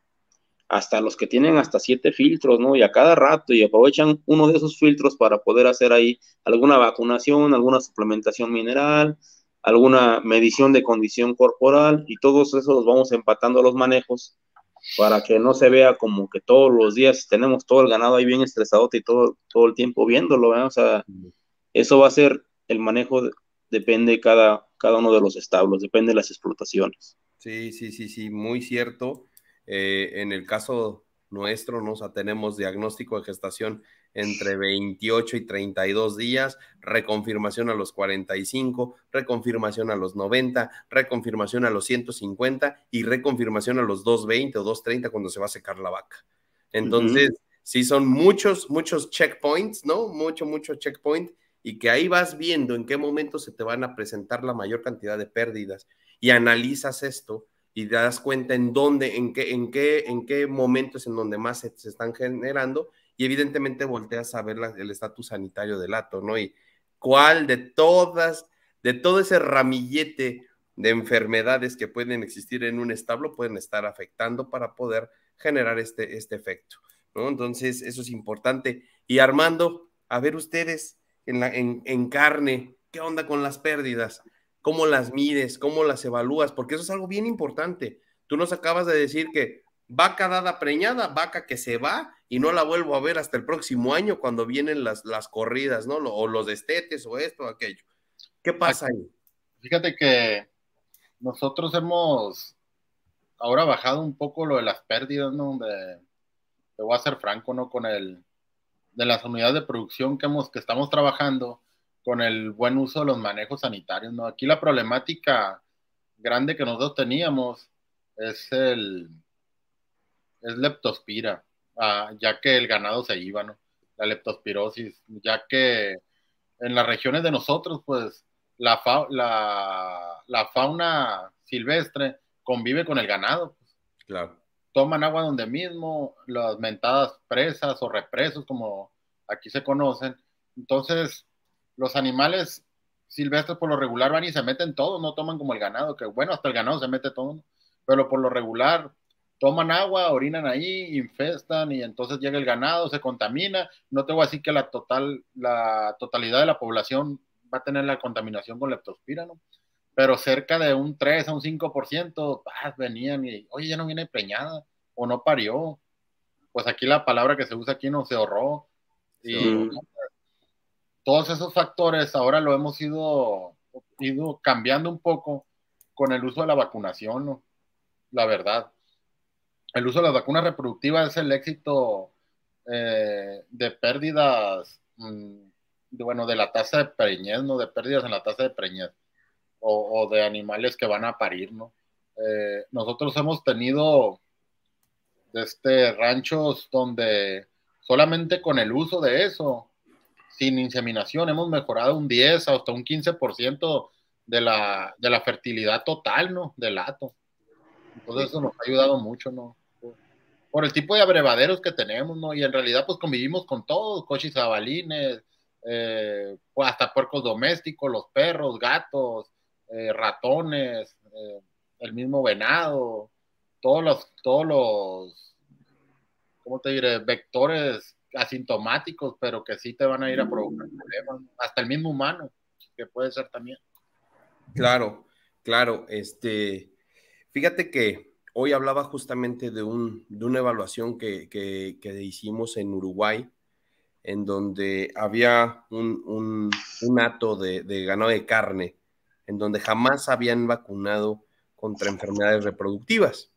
hasta los que tienen hasta siete filtros, ¿no? Y a cada rato y aprovechan uno de esos filtros para poder hacer ahí alguna vacunación, alguna suplementación mineral, alguna medición de condición corporal y todos esos los vamos empatando a los manejos para que no se vea como que todos los días tenemos todo el ganado ahí bien estresado y todo, todo el tiempo viéndolo, ¿eh? O sea, eso va a ser el manejo, depende cada, cada uno de los establos, depende de las explotaciones. Sí, sí, sí, sí, muy cierto. Eh, en el caso nuestro, ¿no? tenemos diagnóstico de gestación entre 28 y 32 días, reconfirmación a los 45, reconfirmación a los 90, reconfirmación a los 150 y reconfirmación a los 220 o 230 cuando se va a secar la vaca. Entonces, sí son muchos, muchos checkpoints, ¿no? Mucho, mucho checkpoint y que ahí vas viendo en qué momento se te van a presentar la mayor cantidad de pérdidas y analizas esto y te das cuenta en dónde, en qué, en qué, en qué momentos en donde más se, están generando y evidentemente volteas a ver el estatus sanitario del ato, ¿no? Y cuál de todas, de todo ese ramillete de enfermedades que pueden existir en un establo pueden estar afectando para poder generar este, este efecto, ¿no? Entonces, eso es importante. Y Armando, a ver ustedes en, la, en, en carne, ¿qué onda con las pérdidas? cómo las mides, cómo las evalúas, porque eso es algo bien importante. Tú nos acabas de decir que vaca dada preñada, vaca que se va y no la vuelvo a ver hasta el próximo año cuando vienen las, las corridas, ¿no? O los destetes o esto o aquello. ¿Qué pasa ahí? Fíjate que nosotros hemos ahora bajado un poco lo de las pérdidas, ¿no? te voy a ser franco, ¿no? Con el de las unidades de producción que, hemos, que estamos trabajando, con el buen uso de los manejos sanitarios, ¿no? Aquí la problemática grande que nosotros teníamos es el es leptospira, ah, ya que el ganado se iba, ¿no? La leptospirosis, ya que en las regiones de nosotros, pues la, la, la fauna silvestre convive con el ganado. Claro. Toman agua donde mismo, las mentadas presas o represos, como aquí se conocen. Entonces, los animales silvestres por lo regular van y se meten todos, no toman como el ganado, que bueno, hasta el ganado se mete todo, pero por lo regular toman agua, orinan ahí, infestan y entonces llega el ganado, se contamina. No te voy a decir que la total, la totalidad de la población va a tener la contaminación con leptospira, ¿no? Pero cerca de un 3 a un 5%, ah, venían y, oye, ya no viene preñada o no parió. Pues aquí la palabra que se usa aquí no se ahorró. Y todos esos factores ahora lo hemos ido, ido cambiando un poco con el uso de la vacunación, ¿no? La verdad el uso de las vacunas reproductivas es el éxito eh, de pérdidas, mm, de, bueno, de la tasa de preñez, ¿no? De pérdidas en la tasa de preñez o, de animales que van a parir, ¿no? Eh, nosotros hemos tenido este, ranchos donde solamente con el uso de eso, sin inseminación, hemos mejorado un 10 hasta un 15% de la, de la fertilidad total, ¿no? Del hato. Entonces eso nos ha ayudado mucho, ¿no? Por el tipo de abrevaderos que tenemos, ¿no? Y en realidad pues convivimos con todos, coches jabalines, eh, hasta puercos domésticos, los perros, gatos, eh, ratones, eh, el mismo venado, todos los, todos los, ¿cómo te diré? Vectores asintomáticos, pero que sí te van a ir a provocar problemas, hasta el mismo humano, que puede ser también. Claro, claro, este, Fíjate que hoy hablaba justamente de, un, de una evaluación que, que, hicimos en Uruguay, en donde había un, un, de, de, ganado de carne, en donde jamás habían vacunado contra enfermedades reproductivas.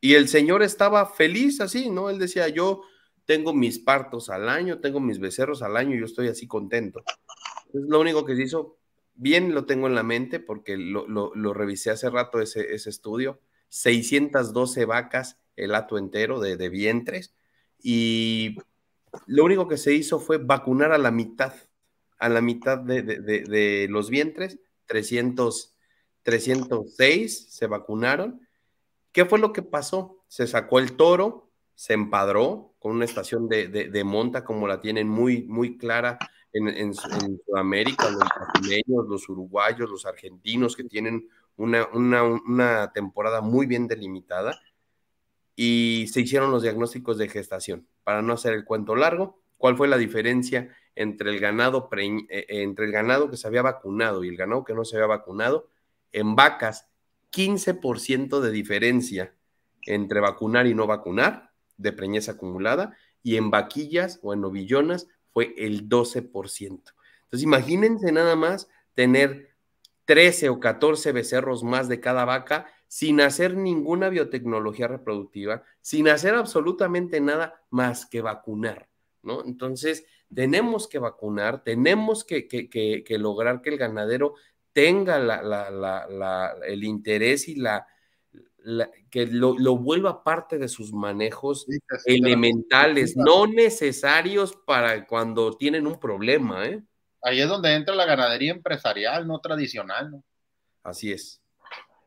Y el señor estaba feliz así, ¿no? Él decía, yo tengo mis partos al año, tengo mis becerros al año, yo estoy así contento. Es lo único que se hizo, bien lo tengo en la mente porque lo, lo, lo revisé hace rato ese, ese estudio, 612 vacas el hato entero de, de, vientres y lo único que se hizo fue vacunar a la mitad, a la mitad de, de, de los vientres, 300, 306 se vacunaron. ¿Qué fue lo que pasó? Se sacó el toro, se empadró con una estación de, monta como la tienen muy, muy clara en, Sudamérica, los los uruguayos, los argentinos que tienen una, temporada muy bien delimitada y se hicieron los diagnósticos de gestación. Para no hacer el cuento largo, ¿cuál fue la diferencia entre el ganado, eh, entre el ganado que se había vacunado y el ganado que no se había vacunado? En vacas, 15% de diferencia entre vacunar y no vacunar de preñez acumulada y en vaquillas o en novillonas fue el 12%. Entonces imagínense nada más tener 13 o 14 becerros más de cada vaca sin hacer ninguna biotecnología reproductiva, sin hacer absolutamente nada más que vacunar, ¿no? Entonces, tenemos que vacunar, tenemos que, lograr que el ganadero tenga el interés y la, que lo, vuelva parte de sus manejos elementales, no necesarios para cuando tienen un problema, ¿eh? ahí es donde entra la ganadería empresarial, no tradicional, ¿no? Así es.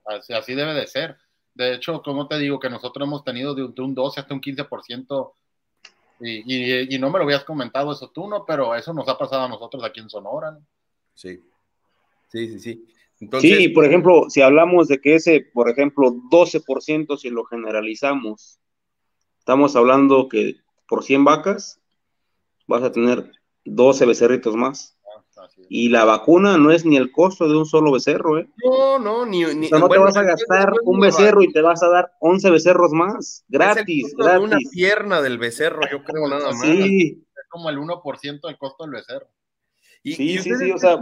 Así, debe de ser. De hecho, como te digo, que nosotros hemos tenido de un, 12 hasta un 15%, y, y, no me lo habías comentado eso tú, ¿no? Pero eso nos ha pasado a nosotros aquí en Sonora, ¿no? Sí, sí, sí, sí. Entonces, sí, por ejemplo, si hablamos de que ese, por ejemplo, 12%, si lo generalizamos, estamos hablando que por 100 vacas vas a tener 12 becerritos más. Y la vacuna no es ni el costo de un solo becerro, ¿eh? No, no, ni. ni no te vas a gastar un becerro y te vas a dar 11 becerros más, gratis, gratis. una pierna del becerro, yo creo, nada más. Sí. Es como el 1% del costo del becerro. Y, sí, sí, sí, o sea.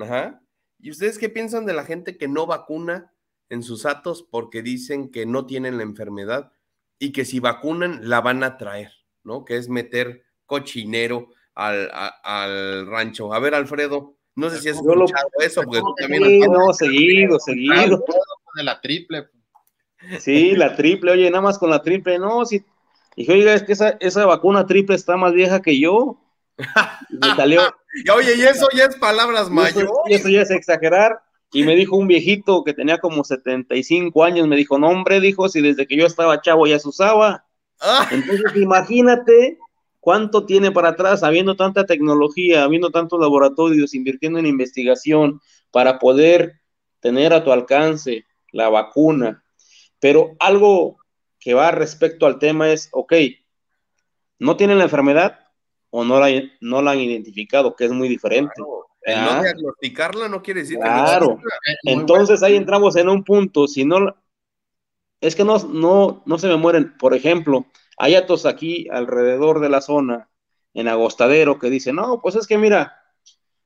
Ajá. ¿Y ustedes qué piensan de la gente que no vacuna en sus atos porque dicen que no tienen la enfermedad y que si vacunan la van a traer, ¿no? Que es meter cochinero al, al rancho. A ver, Alfredo, no sé si has escuchado eso, porque tú también. Sí, no, seguido, seguido. De la triple. Sí, la triple, oye, nada más con la triple, no, si. Dije, oiga, es que esa, esa vacuna triple está más vieja que yo. Me salió. (laughs) Oye, y eso ya es palabras mayores. Y eso ya es exagerar. Y me dijo un viejito que tenía como 75 años, me dijo, no hombre, dijo, si desde que yo estaba chavo ya se usaba. Ah. Entonces imagínate cuánto tiene para atrás, habiendo tanta tecnología, habiendo tantos laboratorios, invirtiendo en investigación para poder tener a tu alcance la vacuna. Pero algo que va respecto al tema es, ok, ¿no tienen la enfermedad o no la, no la han identificado? Que es muy diferente. El Ah. no diagnosticarla no quiere decir que no Claro. exista. Entonces ahí entramos en un punto, si no, es que no, no, no se me mueren. Por ejemplo, hay atos aquí alrededor de la zona, en Agostadero, que dicen, no, pues es que mira,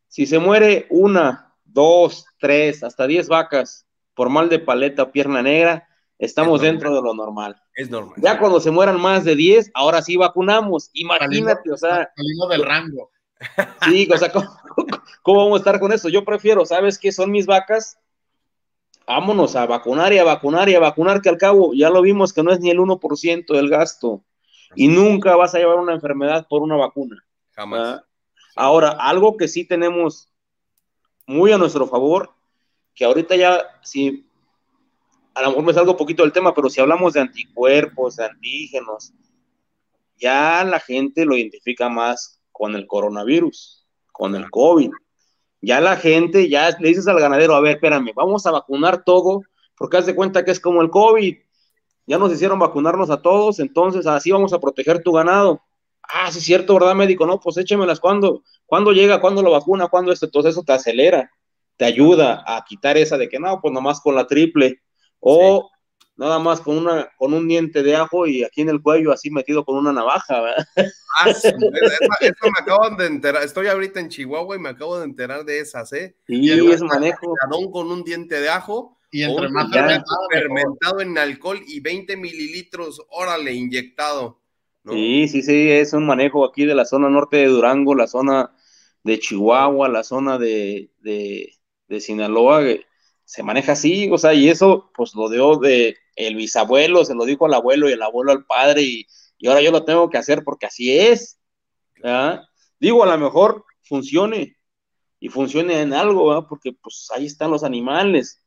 si se muere una, dos, tres, hasta diez vacas por mal de paleta o pierna negra, estamos dentro de lo normal. Es normal. Ya cuando se mueran más de 10, ahora sí vacunamos. Imagínate, o sea, Salimos del rango. Sí, o sea, ¿cómo, cómo vamos a estar con eso? Yo prefiero, ¿sabes qué son mis vacas? Vámonos a vacunar y a vacunar y a vacunar, que al cabo ya lo vimos que no es ni el 1% del gasto. Y nunca vas a llevar una enfermedad por una vacuna. Jamás. ¿verdad? Ahora, algo que sí tenemos muy a nuestro favor, que ahorita ya, si a lo mejor me salgo un poquito del tema, pero si hablamos de anticuerpos, de antígenos, ya la gente lo identifica más con el coronavirus, con el COVID. Ya la gente, ya le dices al ganadero, a ver, espérame, vamos a vacunar todo, porque haz de cuenta que es como el COVID. Ya nos hicieron vacunarnos a todos, entonces así vamos a proteger tu ganado. Ah, sí, es cierto, ¿verdad, médico? No, pues échemelas cuando, cuando llega, cuando lo vacuna, cuando esto, entonces eso te acelera, te ayuda a quitar esa de que no, pues nomás con la triple, o nada más con una, con un diente de ajo y aquí en el cuello así metido con una navaja, ¿verdad? Ah, sí, me acaban de enterar. Estoy ahorita en Chihuahua y me acabo de enterar de esas, ¿eh? Sí, el es manejo. Con un diente de ajo, Y entre un más ya. fermentado, fermentado en alcohol y 20 mililitros, órale, inyectado. ¿no? Sí, sí, sí, es un manejo aquí de la zona norte de Durango, la zona de Chihuahua, la zona de, de, de Sinaloa, que se maneja así, o sea, y eso pues lo dio de el bisabuelo, se lo dijo al abuelo y el abuelo al padre, y, y ahora yo lo tengo que hacer porque así es. ¿verdad? Digo, a lo mejor funcione y funcione en algo, ¿verdad? porque pues ahí están los animales,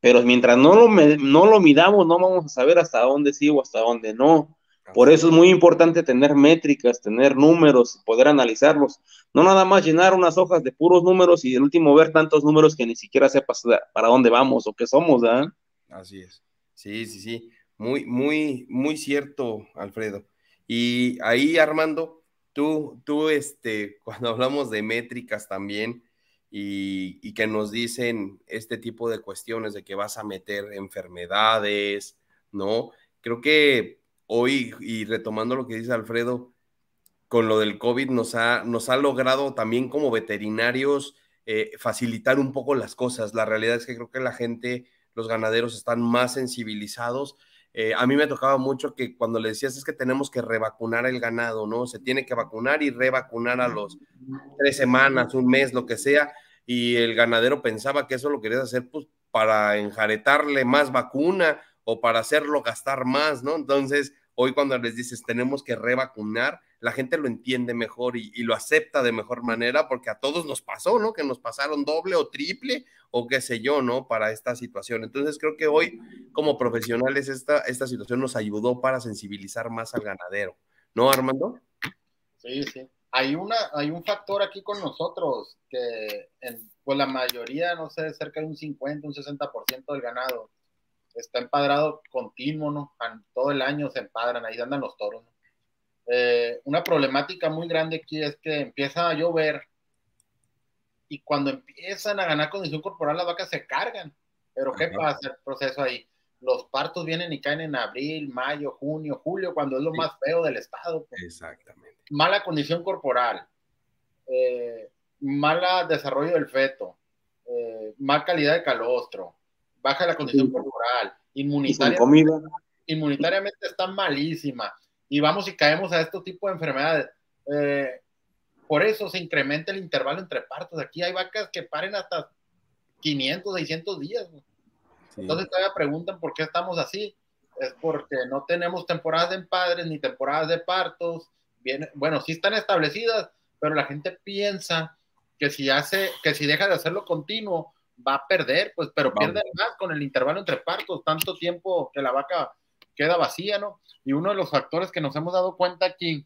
pero mientras no lo, no lo midamos, no vamos a saber hasta dónde sí o hasta dónde no. Por eso es muy importante tener métricas, tener números, poder analizarlos. No nada más llenar unas hojas de puros números y el último ver tantos números que ni siquiera sepas para dónde vamos o qué somos, ¿verdad? Así es. Sí, sí, sí. Muy, muy, muy cierto, Alfredo. Y ahí, Armando, tú, tú, este, (laughs) cuando hablamos de métricas también y, que nos dicen este tipo de cuestiones de que vas a meter enfermedades, ¿no? Creo que hoy, y retomando lo que dice Alfredo, con lo del COVID nos ha, nos ha logrado también como veterinarios eh, facilitar un poco las cosas. La realidad es que creo que la gente, los ganaderos están más sensibilizados. Eh, a mí me tocaba mucho que cuando le decías es que tenemos que revacunar el ganado, ¿no? Se tiene que vacunar y revacunar a los tres semanas, un mes, lo que sea, y el ganadero pensaba que eso lo querías hacer pues para enjaretarle más vacuna o para hacerlo gastar más, ¿no? Entonces, hoy cuando les dices tenemos que revacunar, la gente lo entiende mejor y, y, lo acepta de mejor manera porque a todos nos pasó, ¿no? Que nos pasaron doble o triple o qué sé yo, ¿no? Para esta situación. Entonces creo que hoy como profesionales esta, esta situación nos ayudó para sensibilizar más al ganadero, ¿no, Armando? Sí, sí. Hay, una, hay un factor aquí con nosotros que pues la mayoría, no sé, cerca de un 50, un 60% del ganado está empadrado continuo, ¿no? Todo el año se empadran, ahí andan los toros. Eh, una problemática muy grande aquí es que empieza a llover y cuando empiezan a ganar condición corporal las vacas se cargan. Pero ¿qué pasa el proceso ahí? Los partos vienen y caen en abril, mayo, junio, julio, cuando es lo sí. más feo del estado. Pues. Exactamente. Mala condición corporal, eh, mala desarrollo del feto, eh, mala calidad de calostro, baja la condición sí. corporal, inmunitaria, comida. inmunitariamente está malísima y vamos y caemos a este tipo de enfermedades. Eh, por eso se incrementa el intervalo entre partos. Aquí hay vacas que paren hasta 500, 600 días. Sí. Entonces todavía preguntan por qué estamos así. Es porque no tenemos temporadas de empadres ni temporadas de partos. Bien, bueno, sí están establecidas, pero la gente piensa que si hace, que si deja de hacerlo continuo, va a perder, pues, pero pierde más con el intervalo entre partos, tanto tiempo que la vaca queda vacía, ¿no? Y uno de los factores que nos hemos dado cuenta aquí,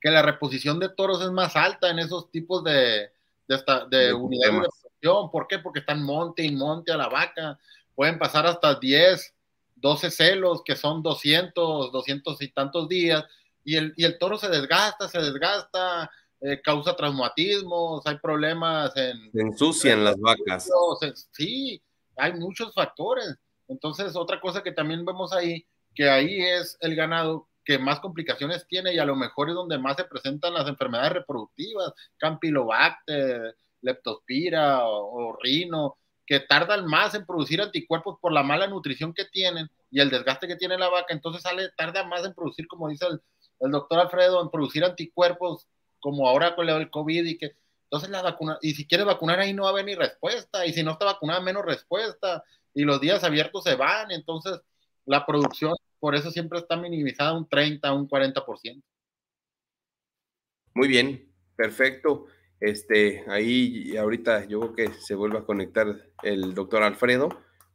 que la reposición de toros es más alta en esos tipos de, de, de unidades de reposición. ¿Por qué? Porque están monte y monte a la vaca. Pueden pasar hasta 10, 12 celos, que son 200, 200 y tantos días, y el, y el toro se desgasta, se desgasta, eh, causa traumatismos, hay problemas en... Se ensucian las vacas. Sí, hay muchos factores. Entonces, otra cosa que también vemos ahí, que ahí es el ganado que más complicaciones tiene y a lo mejor es donde más se presentan las enfermedades reproductivas, Campylobacter, Leptospira o, Rino, que tardan más en producir anticuerpos por la mala nutrición que tienen y el desgaste que tiene la vaca, entonces sale, tarda más en producir, como dice el, doctor Alfredo, en producir anticuerpos como ahora con el COVID y que entonces la vacuna, y si quieres vacunar ahí no va a haber ni respuesta, y si no está vacunada menos respuesta, y los días abiertos se van, entonces la producción por eso siempre está minimizada un 30, un 40%. Muy bien, perfecto. Este, ahí ahorita yo creo que se vuelve a conectar el doctor Alfredo,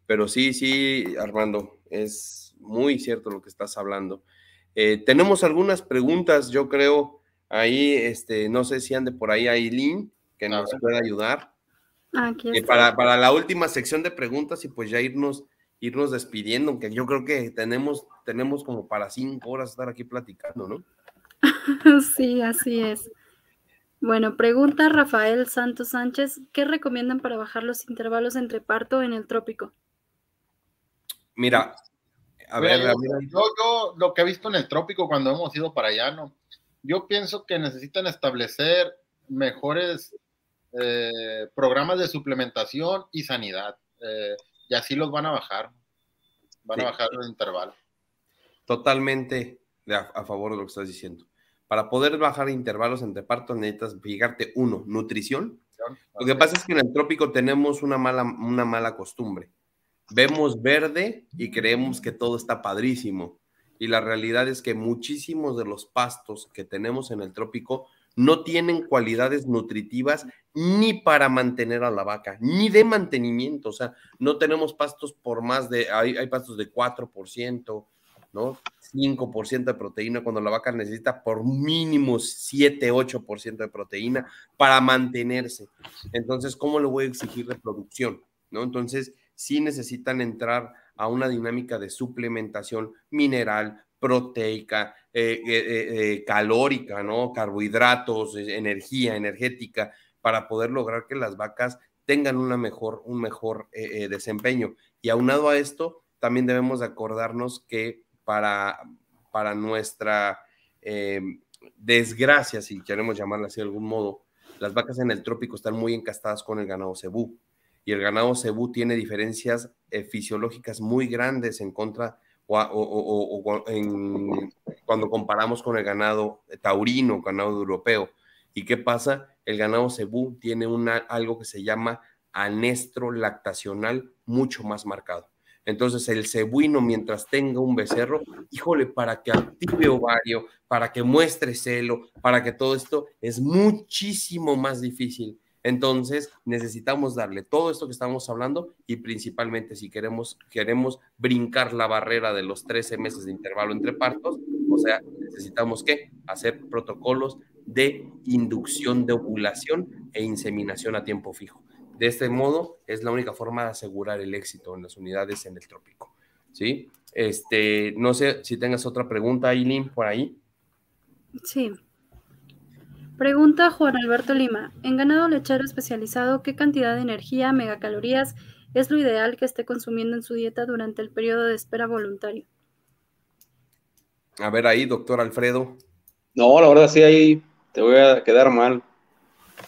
pero sí, sí, Armando, es muy cierto lo que estás hablando. Eh, tenemos algunas preguntas, yo creo, ahí, este, no sé si ande por ahí Aileen, que nos pueda ayudar. Aquí eh, para, para, la última sección de preguntas y pues ya irnos, irnos despidiendo, aunque yo creo que tenemos, tenemos como para cinco horas estar aquí platicando, ¿no? (laughs) sí, así es. Bueno, pregunta Rafael Santos Sánchez, ¿qué recomiendan para bajar los intervalos entre parto en el trópico? Mira, a ver, yo, lo que he visto en el trópico cuando hemos ido para allá, ¿no? Yo pienso que necesitan establecer mejores eh, programas de suplementación y sanidad, eh, y así los van a bajar, van a bajar el intervalo. Totalmente a favor de lo que estás diciendo. Para poder bajar intervalos entre partos necesitas fijarte, uno, nutrición. Lo que pasa es que en el trópico tenemos una mala, una mala costumbre. Vemos verde y creemos que todo está padrísimo. Y la realidad es que muchísimos de los pastos que tenemos en el trópico no tienen cualidades nutritivas ni para mantener a la vaca, ni de mantenimiento. O sea, no tenemos pastos por más de, hay, hay pastos de 4%, ¿no? 5% de proteína cuando la vaca necesita por mínimo 7, 8% de proteína para mantenerse. Entonces, ¿cómo le voy a exigir reproducción? ¿No? Entonces, sí necesitan entrar a una dinámica de suplementación mineral, proteica, eh, eh, eh, calórica, ¿no? Carbohidratos, energía, energética, para poder lograr que las vacas tengan una mejor, un mejor desempeño. Y aunado a esto, también debemos acordarnos que para, para nuestra eh, desgracia, si queremos llamarla así de algún modo, las vacas en el trópico están muy encastadas con el ganado cebú. Y el ganado cebú tiene diferencias fisiológicas muy grandes en contra o, cuando comparamos con el ganado taurino, ganado europeo. ¿Y qué pasa? El ganado cebú tiene una, algo que se llama anestro lactacional mucho más marcado. Entonces, el cebuino, mientras tenga un becerro, híjole, para que active ovario, para que muestre celo, para que todo esto es muchísimo más difícil. Entonces, necesitamos darle todo esto que estamos hablando y principalmente si queremos, queremos brincar la barrera de los 13 meses de intervalo entre partos, o sea, necesitamos que hacer protocolos de inducción de ovulación e inseminación a tiempo fijo. De este modo, es la única forma de asegurar el éxito en las unidades en el trópico. ¿Sí? Este, no sé si tengas otra pregunta, Aileen, por ahí. Sí. Pregunta Juan Alberto Lima. En ganado lechero especializado, ¿qué cantidad de energía, megacalorías, es lo ideal que esté consumiendo en su dieta durante el periodo de espera voluntario? A ver ahí, doctor Alfredo. No, la verdad sí, ahí te voy a quedar mal.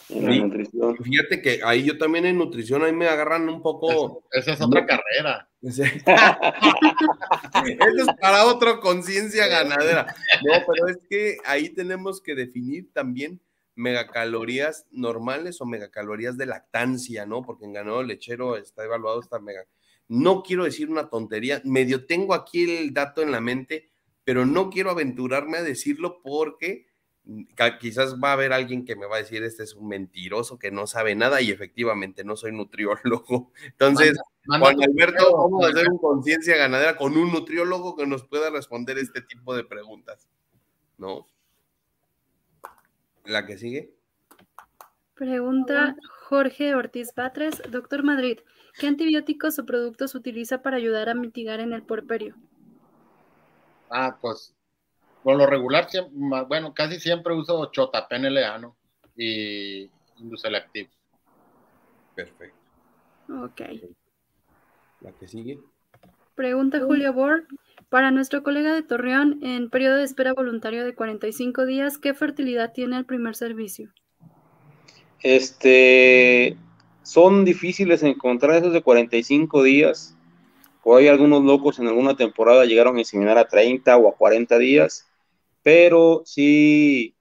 Fíjate que ahí yo también en nutrición, ahí me agarran un poco. esa es otra carrera. (laughs) Eso es para otro conciencia ganadera. No, pero es que ahí tenemos que definir también megacalorías normales o megacalorías de lactancia, ¿no? Porque en ganado lechero está evaluado esta mega. No quiero decir una tontería, medio tengo aquí el dato en la mente, pero no quiero aventurarme a decirlo porque quizás va a haber alguien que me va a decir, este es un mentiroso que no sabe nada y efectivamente no soy nutriólogo. (laughs) Entonces, Juan Alberto, vamos a hacer un conciencia ganadera con un nutriólogo que nos pueda responder este tipo de preguntas. ¿No? La que sigue. Pregunta Jorge Ortiz Batres, doctor Madrid, ¿qué antibióticos o productos utiliza para ayudar a mitigar en el porperio? Ah, pues por lo regular, bueno, casi siempre uso Chotapen Leano y Inducelactive. Perfecto. Ok. La que sigue. Pregunta Julio Bor. Para nuestro colega de Torreón, en periodo de espera voluntario de 45 días, ¿qué fertilidad tiene el primer servicio? Este, son difíciles encontrar esos de 45 días. O hay algunos locos en alguna temporada llegaron a inseminar a 30 o a 40 días pero sí,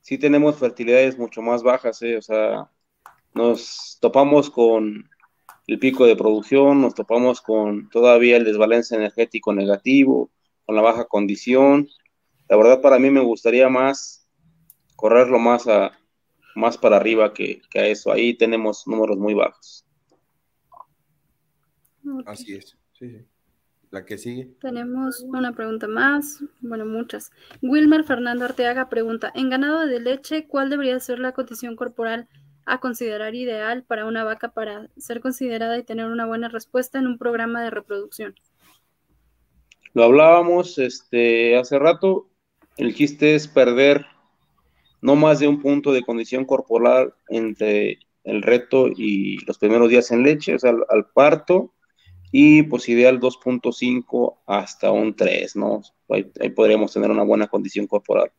sí tenemos fertilidades mucho más bajas, ¿eh? o sea, nos topamos con el pico de producción, nos topamos con todavía el desbalance energético negativo, con la baja condición. La verdad para mí me gustaría más correrlo más, a, más para arriba que, que a eso. Ahí tenemos números muy bajos. Así es, sí, sí. La que sigue. Tenemos una pregunta más, bueno, muchas. Wilmer Fernando Arteaga pregunta, en ganado de leche, ¿cuál debería ser la condición corporal a considerar ideal para una vaca para ser considerada y tener una buena respuesta en un programa de reproducción? Lo hablábamos este, hace rato, el chiste es perder no más de un punto de condición corporal entre el reto y los primeros días en leche, o sea, al parto y pues ideal 2.5 hasta un 3, ¿no? Ahí, podríamos tener una buena condición corporal.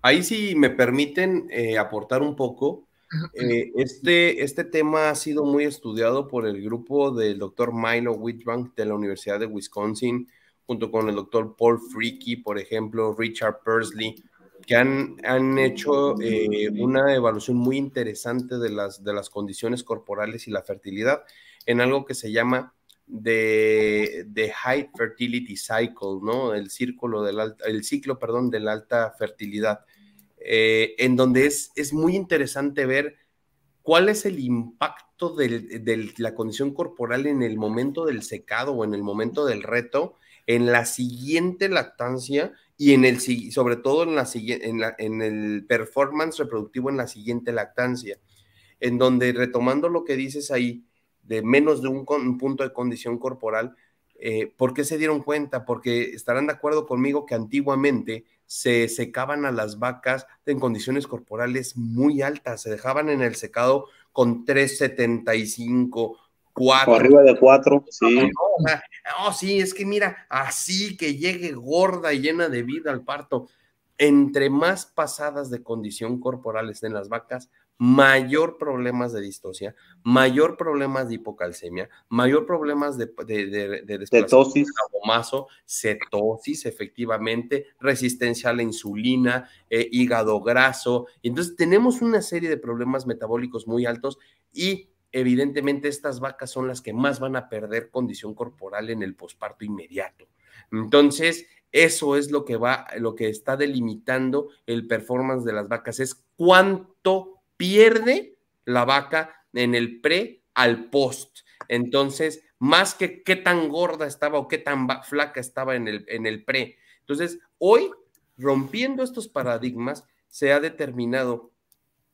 Ahí sí me permiten eh, aportar un poco. Eh, este, este tema ha sido muy estudiado por el grupo del doctor Milo Whitbank de la Universidad de Wisconsin, junto con el doctor Paul Freaky, por ejemplo, Richard Persley, que han, han hecho eh, una evaluación muy interesante de las, de las condiciones corporales y la fertilidad en algo que se llama de, de High Fertility Cycle, ¿no? El círculo del alta, el ciclo, perdón, de la alta fertilidad, eh, en donde es, es muy interesante ver cuál es el impacto de la condición corporal en el momento del secado o en el momento del reto, en la siguiente lactancia y en el sobre todo en la, en, la, en el performance reproductivo en la siguiente lactancia, en donde retomando lo que dices ahí, de menos de un, punto de condición corporal, eh, ¿por qué se dieron cuenta? Porque estarán de acuerdo conmigo que antiguamente se secaban a las vacas en condiciones corporales muy altas, se dejaban en el secado con 375, 4. arriba de 4, sí. No, sí, es que mira, así que llegue gorda y llena de vida al parto. Entre más pasadas de condición corporal estén las vacas, mayor problemas de distosia, mayor problemas de hipocalcemia, mayor problemas de, de, de, de cetosis. cetosis, efectivamente, resistencia a la insulina, eh, hígado graso. Entonces tenemos una serie de problemas metabólicos muy altos y evidentemente estas vacas son las que más van a perder condición corporal en el posparto inmediato. Entonces, eso es lo que va, lo que está delimitando el performance de las vacas, es cuánto pierde la vaca en el pre al post. Entonces, más que qué tan gorda estaba o qué tan flaca estaba en el, en el pre. Entonces, hoy, rompiendo estos paradigmas, se ha determinado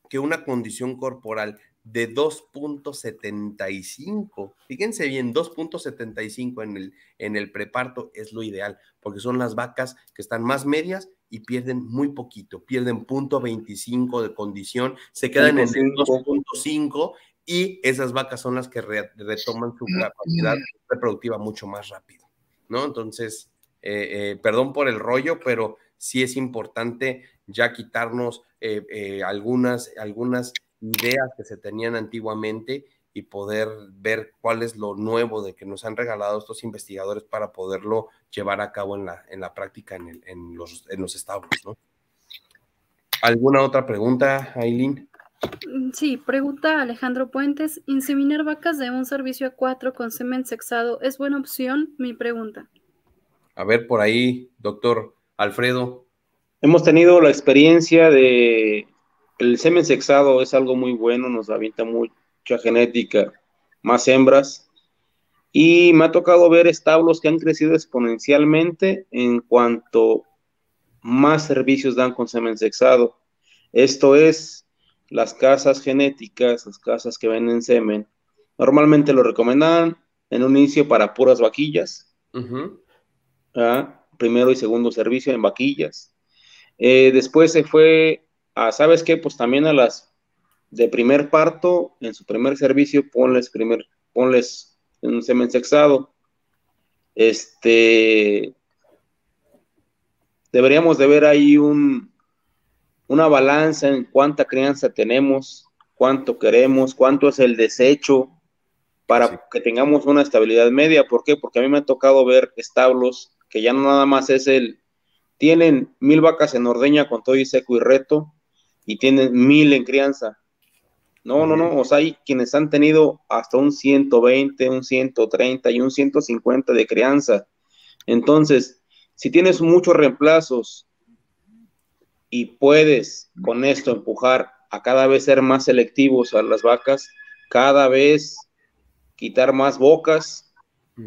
que una condición corporal de 2.75, fíjense bien, 2.75 en el, en el preparto es lo ideal, porque son las vacas que están más medias y pierden muy poquito, pierden punto 25 de condición, se quedan en el 2.5 y esas vacas son las que retoman su capacidad reproductiva mucho más rápido, ¿no? Entonces, eh, eh, perdón por el rollo, pero sí es importante ya quitarnos eh, algunas, algunas ideas que se tenían antiguamente y poder ver cuál es lo nuevo de que nos han regalado estos investigadores para poderlo llevar a cabo en la, en la práctica en, en, los, en los establos. ¿no? ¿Alguna otra pregunta, Aileen? Mm, sí, pregunta Alejandro Puentes. ¿Inseminar vacas de un servicio a cuatro con semen sexado es buena opción? Mi pregunta. A ver, por ahí, doctor Alfredo. hemos tenido la experiencia de el semen sexado es algo muy bueno, nos avienta mucha genética, más hembras. Y me ha tocado ver establos que han crecido exponencialmente en cuanto más servicios dan con semen sexado. Esto es, las casas genéticas, las casas que venden semen, normalmente lo recomendan en un inicio para puras vaquillas. Primero y segundo servicio en vaquillas. Eh, después se fue a, ¿sabes qué? Pues también a las de primer parto, en su primer servicio, ponles, primer, ponles un semen sexado. Este, deberíamos de ver ahí un, una balanza en cuánta crianza tenemos, cuánto queremos, cuánto es el desecho para que tengamos una estabilidad media. ¿Por qué? Porque a mí me ha tocado ver establos que ya no nada más es el, tienen mil vacas en ordeña con todo y seco y reto, y tienen mil en crianza. No, no, no, o sea, hay quienes han tenido hasta un 120, un 130 y un 150 de crianza. Entonces, si tienes muchos reemplazos y puedes con esto empujar a cada vez ser más selectivos a las vacas, cada vez quitar más bocas,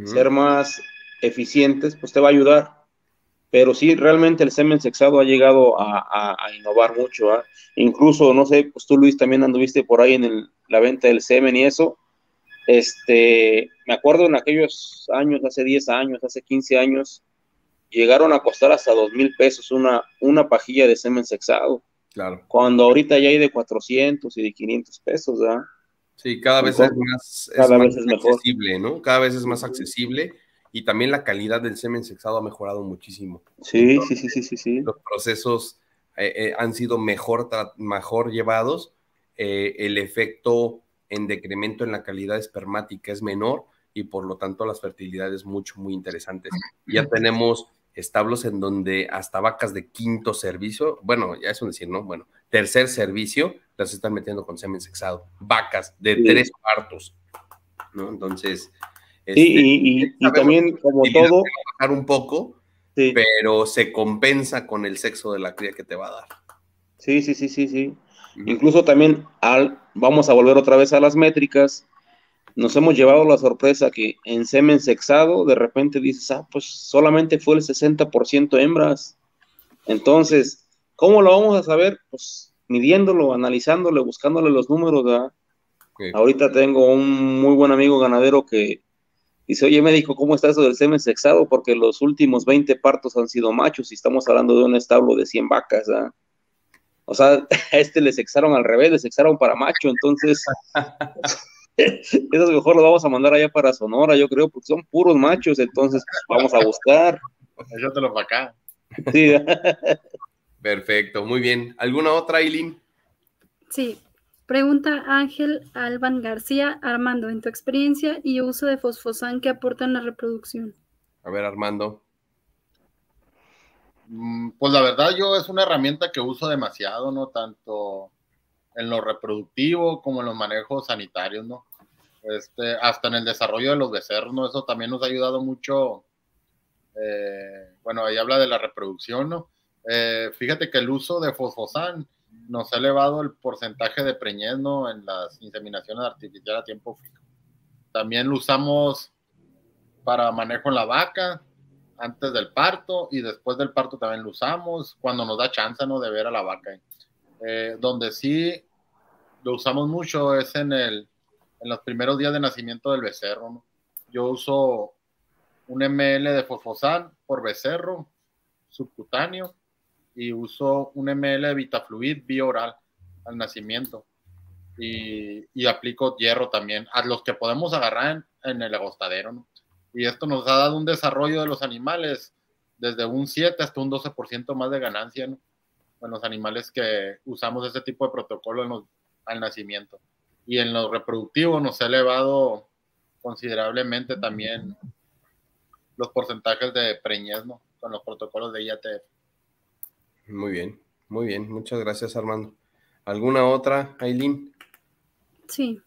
ser más eficientes, pues te va a ayudar. Pero sí, realmente el semen sexado ha llegado a, innovar mucho. ¿ah? Incluso, no sé, pues tú Luis también anduviste por ahí en la venta del semen y eso. Este, me acuerdo en aquellos años, hace 10 años, hace 15 años, llegaron a costar hasta dos mil pesos una, una pajilla de semen sexado. Claro. Cuando ahorita ya hay de 400 y de 500 pesos, ¿verdad? Sí, cada vez es más, accesible, ¿no? Cada vez es más accesible y también la calidad del semen sexado ha mejorado muchísimo. Sí, sí, sí, sí, sí, sí. Los procesos eh, eh, han sido mejor, mejor llevados, eh, el efecto en decremento en la calidad espermática es menor y por lo tanto las fertilidades mucho, muy interesantes. Ya tenemos establos en donde hasta vacas de quinto servicio, bueno, ya es un decir, ¿no? Bueno, tercer servicio, las están metiendo con semen sexado. Vacas de tres partos, ¿no? Entonces. Este, y, también, como todo. Bajar un poco, pero se compensa con el sexo de la cría que te va a dar. Sí, sí, sí, sí, sí. Incluso también al, vamos a volver otra vez a las métricas nos hemos llevado la sorpresa que en semen sexado de repente dices, ah, pues solamente fue el 60% hembras. Entonces, ¿cómo lo vamos a saber? Pues midiéndolo, analizándolo, buscándole los números. ¿verdad? Ahorita tengo un muy buen amigo ganadero que dice, oye médico, ¿cómo está eso del semen sexado? Porque los últimos 20 partos han sido machos y estamos hablando de un establo de 100 vacas. ¿verdad? O sea, (laughs) a este le sexaron al revés, le sexaron para macho, entonces... (laughs) Esos mejor los vamos a mandar allá para Sonora, yo creo, porque son puros machos, entonces vamos a buscar. (laughs) Yo te lo para acá. Sí. Perfecto, muy bien. ¿Alguna otra, Eileen? Sí. Pregunta Ángel Alban García, Armando, en tu experiencia y uso de fosfosan que aporta en la reproducción. A ver, Armando. Mm, pues la verdad, yo es una herramienta que uso demasiado, ¿no? Tanto en lo reproductivo como en los manejos sanitarios, ¿no? Este, hasta en el desarrollo de los becerros, ¿no? Eso también nos ha ayudado mucho. Eh, bueno, ahí habla de la reproducción, ¿no? Eh, fíjate que el uso de fosfosan nos ha elevado el porcentaje de preñez, ¿no? En las inseminaciones artificiales a tiempo fijo. También lo usamos para manejo en la vaca, antes del parto y después del parto también lo usamos, cuando nos da chance, ¿no? De ver a la vaca. Eh, donde sí lo usamos mucho es en, el, en los primeros días de nacimiento del becerro. Yo uso un ml de fosfosan por becerro subcutáneo y uso un ml de Vitafluid bioral al nacimiento. Y, y, aplico hierro también, a los que podemos agarrar en, el agostadero. Y esto nos ha dado un desarrollo de los animales desde un 7 hasta un 12% más de ganancia. ¿no? en los animales que usamos ese tipo de protocolo al nacimiento. Y en lo reproductivo nos ha elevado considerablemente también los porcentajes de preñez con los protocolos de IATF. Muy bien, muy bien. Muchas gracias, Armando. ¿Alguna otra, Aileen? Sí.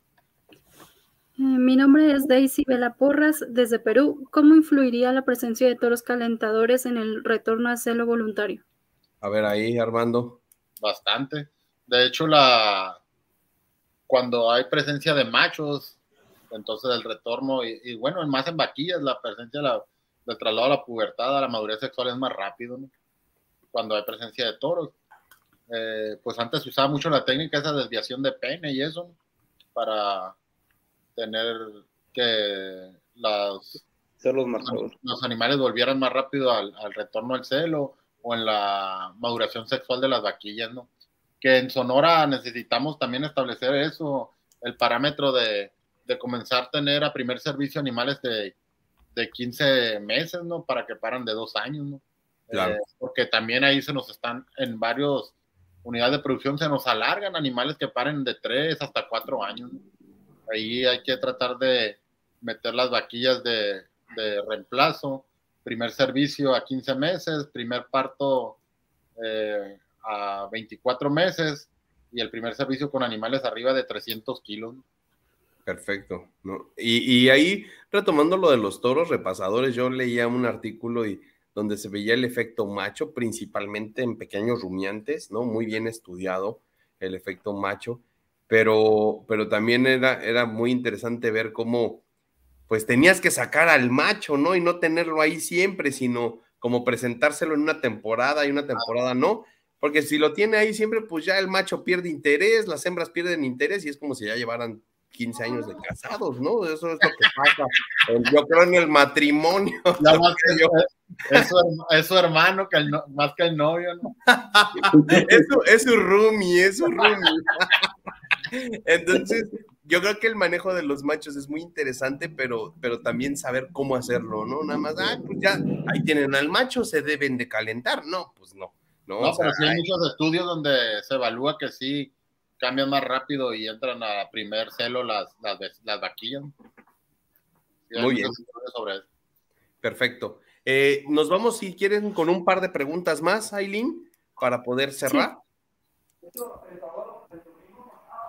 Eh, mi nombre es Daisy Vela Porras, desde Perú. ¿Cómo influiría la presencia de toros calentadores en el retorno a celo voluntario? A ver ahí, Armando. Bastante. De hecho, la cuando hay presencia de machos, entonces el retorno, y, bueno, más en vaquillas, la presencia la, del traslado a la pubertad, a la madurez sexual es más rápido, ¿no? Cuando hay presencia de toros. Eh, pues antes se usaba mucho la técnica esa desviación de pene y eso, para tener que las, los, animales volvieran más rápido al, retorno al celo o en la maduración sexual de las vaquillas, ¿no? Que en Sonora necesitamos también establecer eso, el parámetro de, comenzar a tener a primer servicio animales de, de 15 meses, ¿no? Para que paran de dos años, ¿no? Eh, porque también ahí se nos están en varios unidades de producción se nos alargan animales que paren de tres hasta cuatro años. Ahí hay que tratar de meter las vaquillas de, reemplazo, primer servicio a 15 meses, primer parto eh, a 24 meses y el primer servicio con animales arriba de 300 kilos. Perfecto. ¿no? Y, y ahí, retomando lo de los toros repasadores, yo leía un artículo y donde se veía el efecto macho, principalmente en pequeños rumiantes, ¿no? Muy bien estudiado el efecto macho, pero, pero también era, era muy interesante ver cómo, pues tenías que sacar al macho, ¿no? Y no tenerlo ahí siempre, sino como presentárselo en una temporada y una temporada no, porque si lo tiene ahí siempre, pues ya el macho pierde interés, las hembras pierden interés y es como si ya llevaran 15 años de casados, ¿no? Eso es lo que pasa, yo creo, en el matrimonio. (laughs) (laughs) es, su, hermano, que más que el novio, ¿no? (laughs) es, su, es su roomie, es su roomie. Entonces, yo creo que el manejo de los machos es muy interesante, pero, pero también saber cómo hacerlo, ¿no? Nada más, ah, pues ya, ahí tienen al macho, se deben de calentar. No, pues no. No, no pero sí hay muchos estudios donde se evalúa que sí cambian más rápido y entran a primer celo las, las, las vaquillas. Muy bien. Perfecto. Eh, nos vamos, si quieren, con un par de preguntas más, Aileen, para poder cerrar.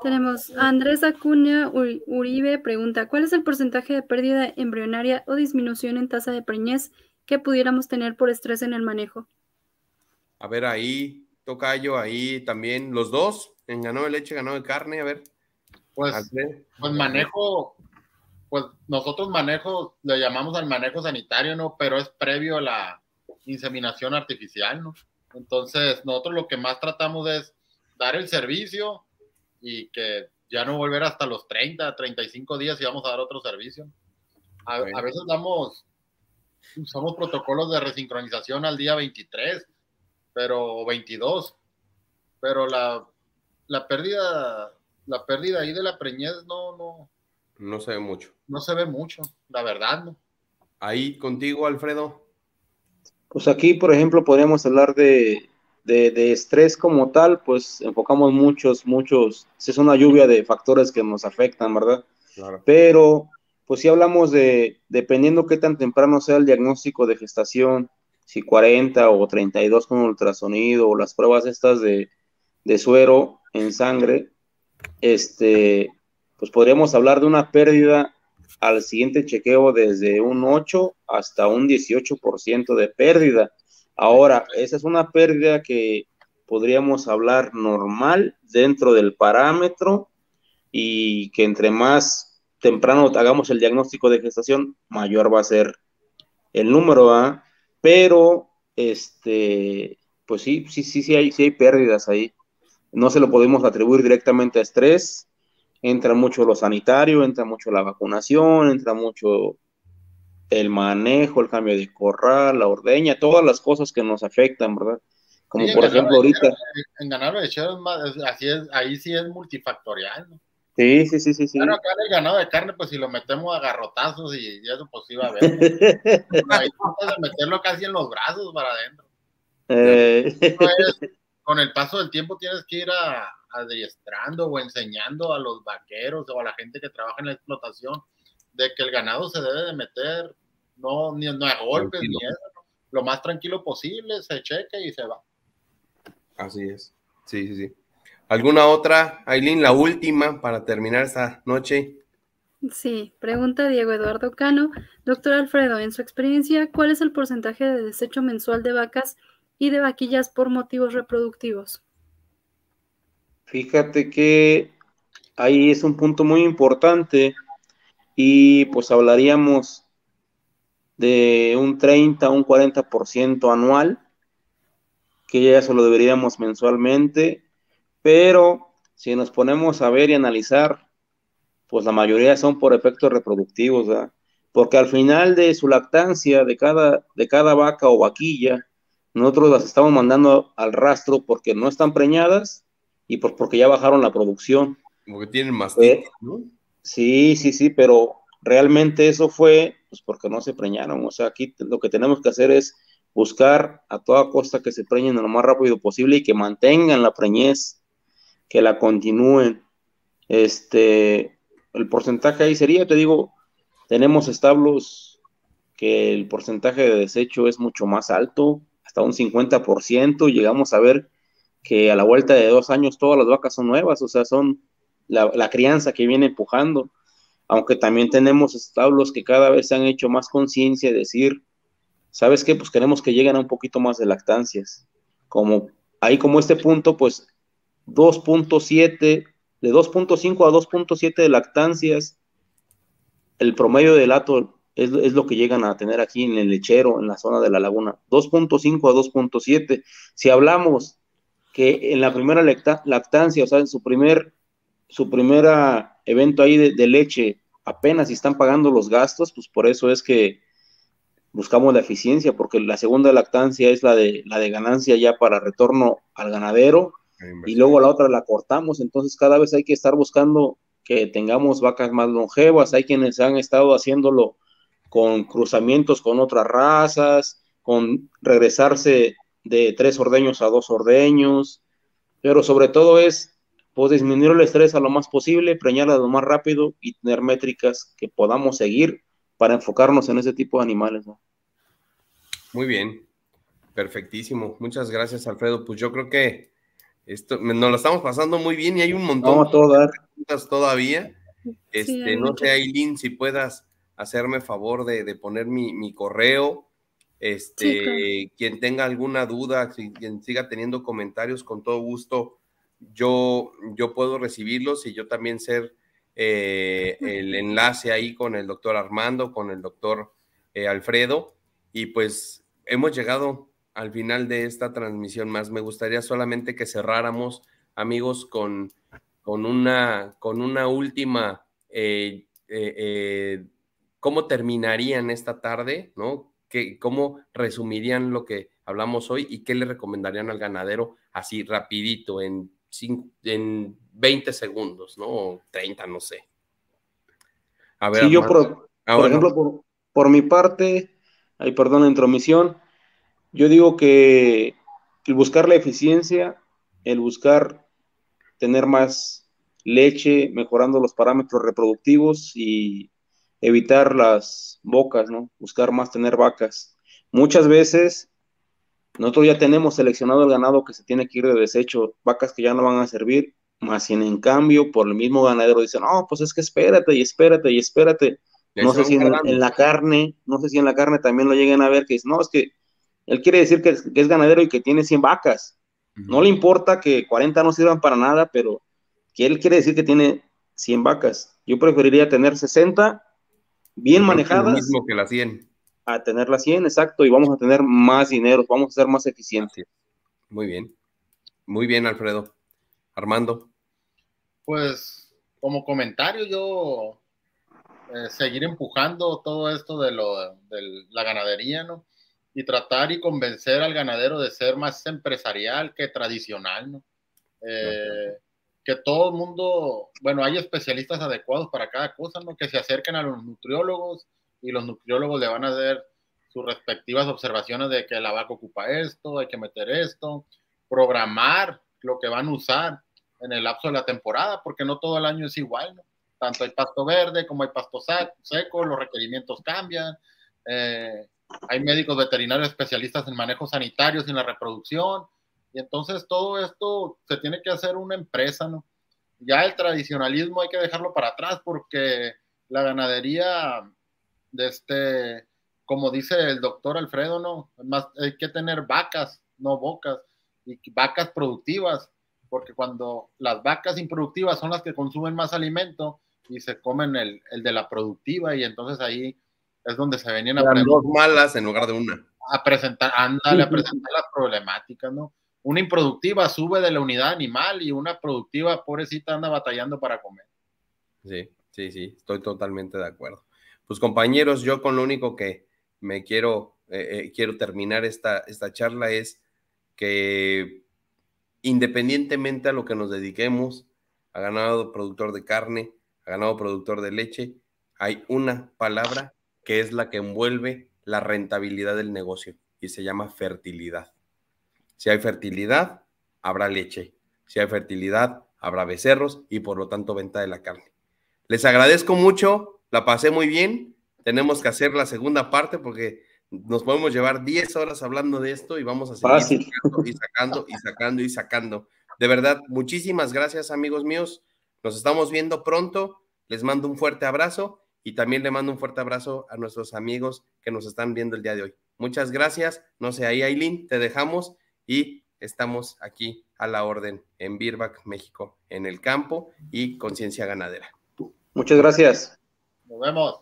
Tenemos a Andrés Acuña Uribe pregunta, ¿cuál es el porcentaje de pérdida embrionaria o disminución en tasa de preñez que pudiéramos tener por estrés en el manejo? A ver, ahí, Tocayo, ahí también, los dos, en ganado de leche, ganado de carne, a ver. Pues, pues manejo, pues nosotros manejo, le llamamos al manejo sanitario, ¿no? Pero es previo a la inseminación artificial, ¿no? Entonces, nosotros lo que más tratamos es dar el servicio y que ya no volver hasta los 30, 35 días y vamos a dar otro servicio. A, a veces damos, usamos protocolos de resincronización al día 23, pero 22, pero la, la pérdida, la pérdida ahí de la preñez no, no. No se ve mucho. No se ve mucho, la verdad, ¿no? Ahí contigo, Alfredo. Pues aquí, por ejemplo, podríamos hablar de, de, estrés como tal, pues enfocamos muchos, muchos, es una lluvia de factores que nos afectan, ¿verdad? Claro. Pero, pues si hablamos de, dependiendo qué tan temprano sea el diagnóstico de gestación, si 40 o 32 con ultrasonido o las pruebas estas de, de suero en sangre, este, pues podríamos hablar de una pérdida al siguiente chequeo desde un 8 hasta un 18% de pérdida. Ahora, esa es una pérdida que podríamos hablar normal dentro del parámetro y que entre más temprano hagamos el diagnóstico de gestación, mayor va a ser el número A, pero este, pues sí, sí, sí, sí hay, sí hay pérdidas ahí no se lo podemos atribuir directamente a estrés, entra mucho lo sanitario, entra mucho la vacunación, entra mucho el manejo, el cambio de corral, la ordeña, todas las cosas que nos afectan, ¿verdad? Como por ejemplo ahorita. En ganado de lechero así es, ahí sí es multifactorial, ¿no? Sí, sí, sí, sí. sí. Claro, acá el ganado de carne, pues si lo metemos a garrotazos y, eso pues iba a ver. (laughs) ahí puedes meterlo casi en los brazos para adentro. Eh con el paso del tiempo tienes que ir a, adiestrando o enseñando a los vaqueros o a la gente que trabaja en la explotación de que el ganado se debe de meter, no, ni, no a golpes ni eso, lo más tranquilo posible, se cheque y se va. Así es, sí, sí, sí. ¿Alguna otra, Aileen, la última para terminar esta noche? Sí, pregunta Diego Eduardo Cano. Doctor Alfredo, en su experiencia, ¿cuál es el porcentaje de desecho mensual de vacas y de vaquillas por motivos reproductivos. Fíjate que ahí es un punto muy importante y pues hablaríamos de un 30 o un 40% anual, que ya eso lo deberíamos mensualmente, pero si nos ponemos a ver y analizar, pues la mayoría son por efectos reproductivos, ¿verdad? Porque al final de su lactancia de cada, de cada vaca o vaquilla, nosotros las estamos mandando al rastro porque no están preñadas y porque ya bajaron la producción. Como que tienen más eh, ¿no? Sí, sí, sí, pero realmente eso fue pues porque no se preñaron. O sea, aquí lo que tenemos que hacer es buscar a toda costa que se preñen lo más rápido posible y que mantengan la preñez, que la continúen. Este, el porcentaje ahí sería, te digo, tenemos establos que el porcentaje de desecho es mucho más alto, hasta un 50%, llegamos a ver que a la vuelta de dos años todas las vacas son nuevas, o sea, son la, crianza que viene empujando aunque también tenemos establos que cada vez se han hecho más conciencia de decir, ¿sabes qué? Pues queremos que lleguen a un poquito más de lactancias. Como ahí como este punto, pues 2.7, de 2.5 a 2.7 de lactancias, el promedio de lato es, es, lo que llegan a tener aquí en el lechero, en la zona de la laguna. 2.5 a 2.7. Si hablamos que en la primera lactancia, o sea, en su primer, su primera evento ahí de, leche apenas si están pagando los gastos, pues por eso es que buscamos la eficiencia, porque la segunda lactancia es la de, la de ganancia ya para retorno al ganadero, y luego la otra la cortamos, entonces cada vez hay que estar buscando que tengamos vacas más longevas, hay quienes han estado haciéndolo con cruzamientos con otras razas, con regresarse de tres ordeños a dos ordeños, pero sobre todo es pues disminuir el estrés a lo más posible, preñarla lo más rápido y tener métricas que podamos seguir para enfocarnos en ese tipo de animales. Muy bien, perfectísimo. Muchas gracias, Alfredo. Pues yo creo que esto nos lo estamos pasando muy bien y hay un montón de preguntas todavía. Este, no sé, Aileen, si puedas hacerme favor de, poner mi, correo. Este, quien tenga alguna duda, quien siga teniendo comentarios, con todo gusto yo, yo puedo recibirlos y yo también ser eh, el enlace ahí con el doctor Armando, con el doctor eh, Alfredo. Y pues hemos llegado al final de esta transmisión más. Me gustaría solamente que cerráramos, amigos, con, con, una, con una última, eh, ¿cómo terminarían esta tarde? ¿no? ¿Qué, ¿Cómo resumirían lo que hablamos hoy y qué le recomendarían al ganadero así rapidito en en 20 segundos, ¿no? O 30, no sé. A ver, sí, yo por, ejemplo, por, mi parte, ay, perdón la intromisión, yo digo que el buscar la eficiencia, el buscar tener más leche, mejorando los parámetros reproductivos y evitar las bocas, ¿no? Buscar más tener vacas. Muchas veces nosotros ya tenemos seleccionado el ganado que se tiene que ir de desecho, vacas que ya no van a servir, más si en cambio por el mismo ganadero dicen, no, pues es que espérate y espérate y espérate. No sé si en, la carne, no sé si en la carne también lo lleguen a ver que dicen, no, es que él quiere decir que es, ganadero y que tiene 100 vacas. No le importa que 40 no sirvan para nada, pero que él quiere decir que tiene 100 vacas. Yo preferiría tener 60 bien manejadas. Lo mismo que las 100 a tener la 100, exacto, y vamos a tener más dinero, vamos a ser más eficientes. Muy bien, muy bien, Alfredo. Armando. Pues como comentario, yo eh, seguir empujando todo esto de, lo, de la ganadería, ¿no? Y tratar y convencer al ganadero de ser más empresarial que tradicional, ¿no? Eh, que todo el mundo, bueno, hay especialistas adecuados para cada cosa, ¿no? Que se acerquen a los nutriólogos, y los nutriólogos le van a hacer sus respectivas observaciones de que la vaca ocupa esto, hay que meter esto, programar lo que van a usar en el lapso de la temporada, porque no todo el año es igual, ¿no? Tanto hay pasto verde como hay pasto seco, los requerimientos cambian, eh, hay médicos veterinarios especialistas en manejos sanitarios y en la reproducción, y entonces todo esto se tiene que hacer una empresa, ¿no? Ya el tradicionalismo hay que dejarlo para atrás porque la ganadería de este, como dice el doctor Alfredo, ¿no? Más hay que tener vacas no bocas, y vacas productivas, porque cuando las vacas improductivas son las que consumen más alimento y se comen el, de la productiva y entonces ahí es donde se venían a dos malas en lugar de una. A presentar, ándale, a presentar las problemáticas, ¿no? Una improductiva sube de la unidad animal y una productiva, pobrecita, anda batallando para comer. Sí, sí, sí, estoy totalmente de acuerdo. Pues compañeros, yo con lo único que me quiero, eh, eh, quiero terminar esta, esta charla es que independientemente a lo que nos dediquemos, a ganado productor de carne, a ganado productor de leche, hay una palabra que es la que envuelve la rentabilidad del negocio y se llama fertilidad. Si hay fertilidad, habrá leche. Si hay fertilidad, habrá becerros y por lo tanto venta de la carne. Les agradezco mucho, la pasé muy bien. Tenemos que hacer la segunda parte porque nos podemos llevar 10 horas hablando de esto y vamos a seguir sacando y sacando y sacando y sacando. De verdad, muchísimas gracias amigos míos. Nos estamos viendo pronto. Les mando un fuerte abrazo y también le mando un fuerte abrazo a nuestros amigos que nos están viendo el día de hoy. Muchas gracias. No sé, ahí Aileen, te dejamos y estamos aquí a la orden en Birbac, México, en el campo y conciencia ganadera. Muchas gracias. Nos vemos.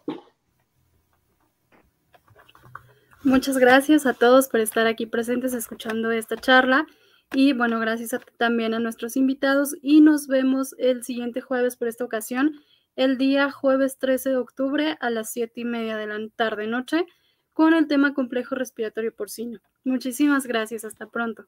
Muchas gracias a todos por estar aquí presentes escuchando esta charla. Y bueno, gracias también a nuestros invitados y nos vemos el siguiente jueves por esta ocasión, el día jueves 13 de octubre a las 7 y media de la tarde noche con el tema complejo respiratorio porcino. Muchísimas gracias, hasta pronto.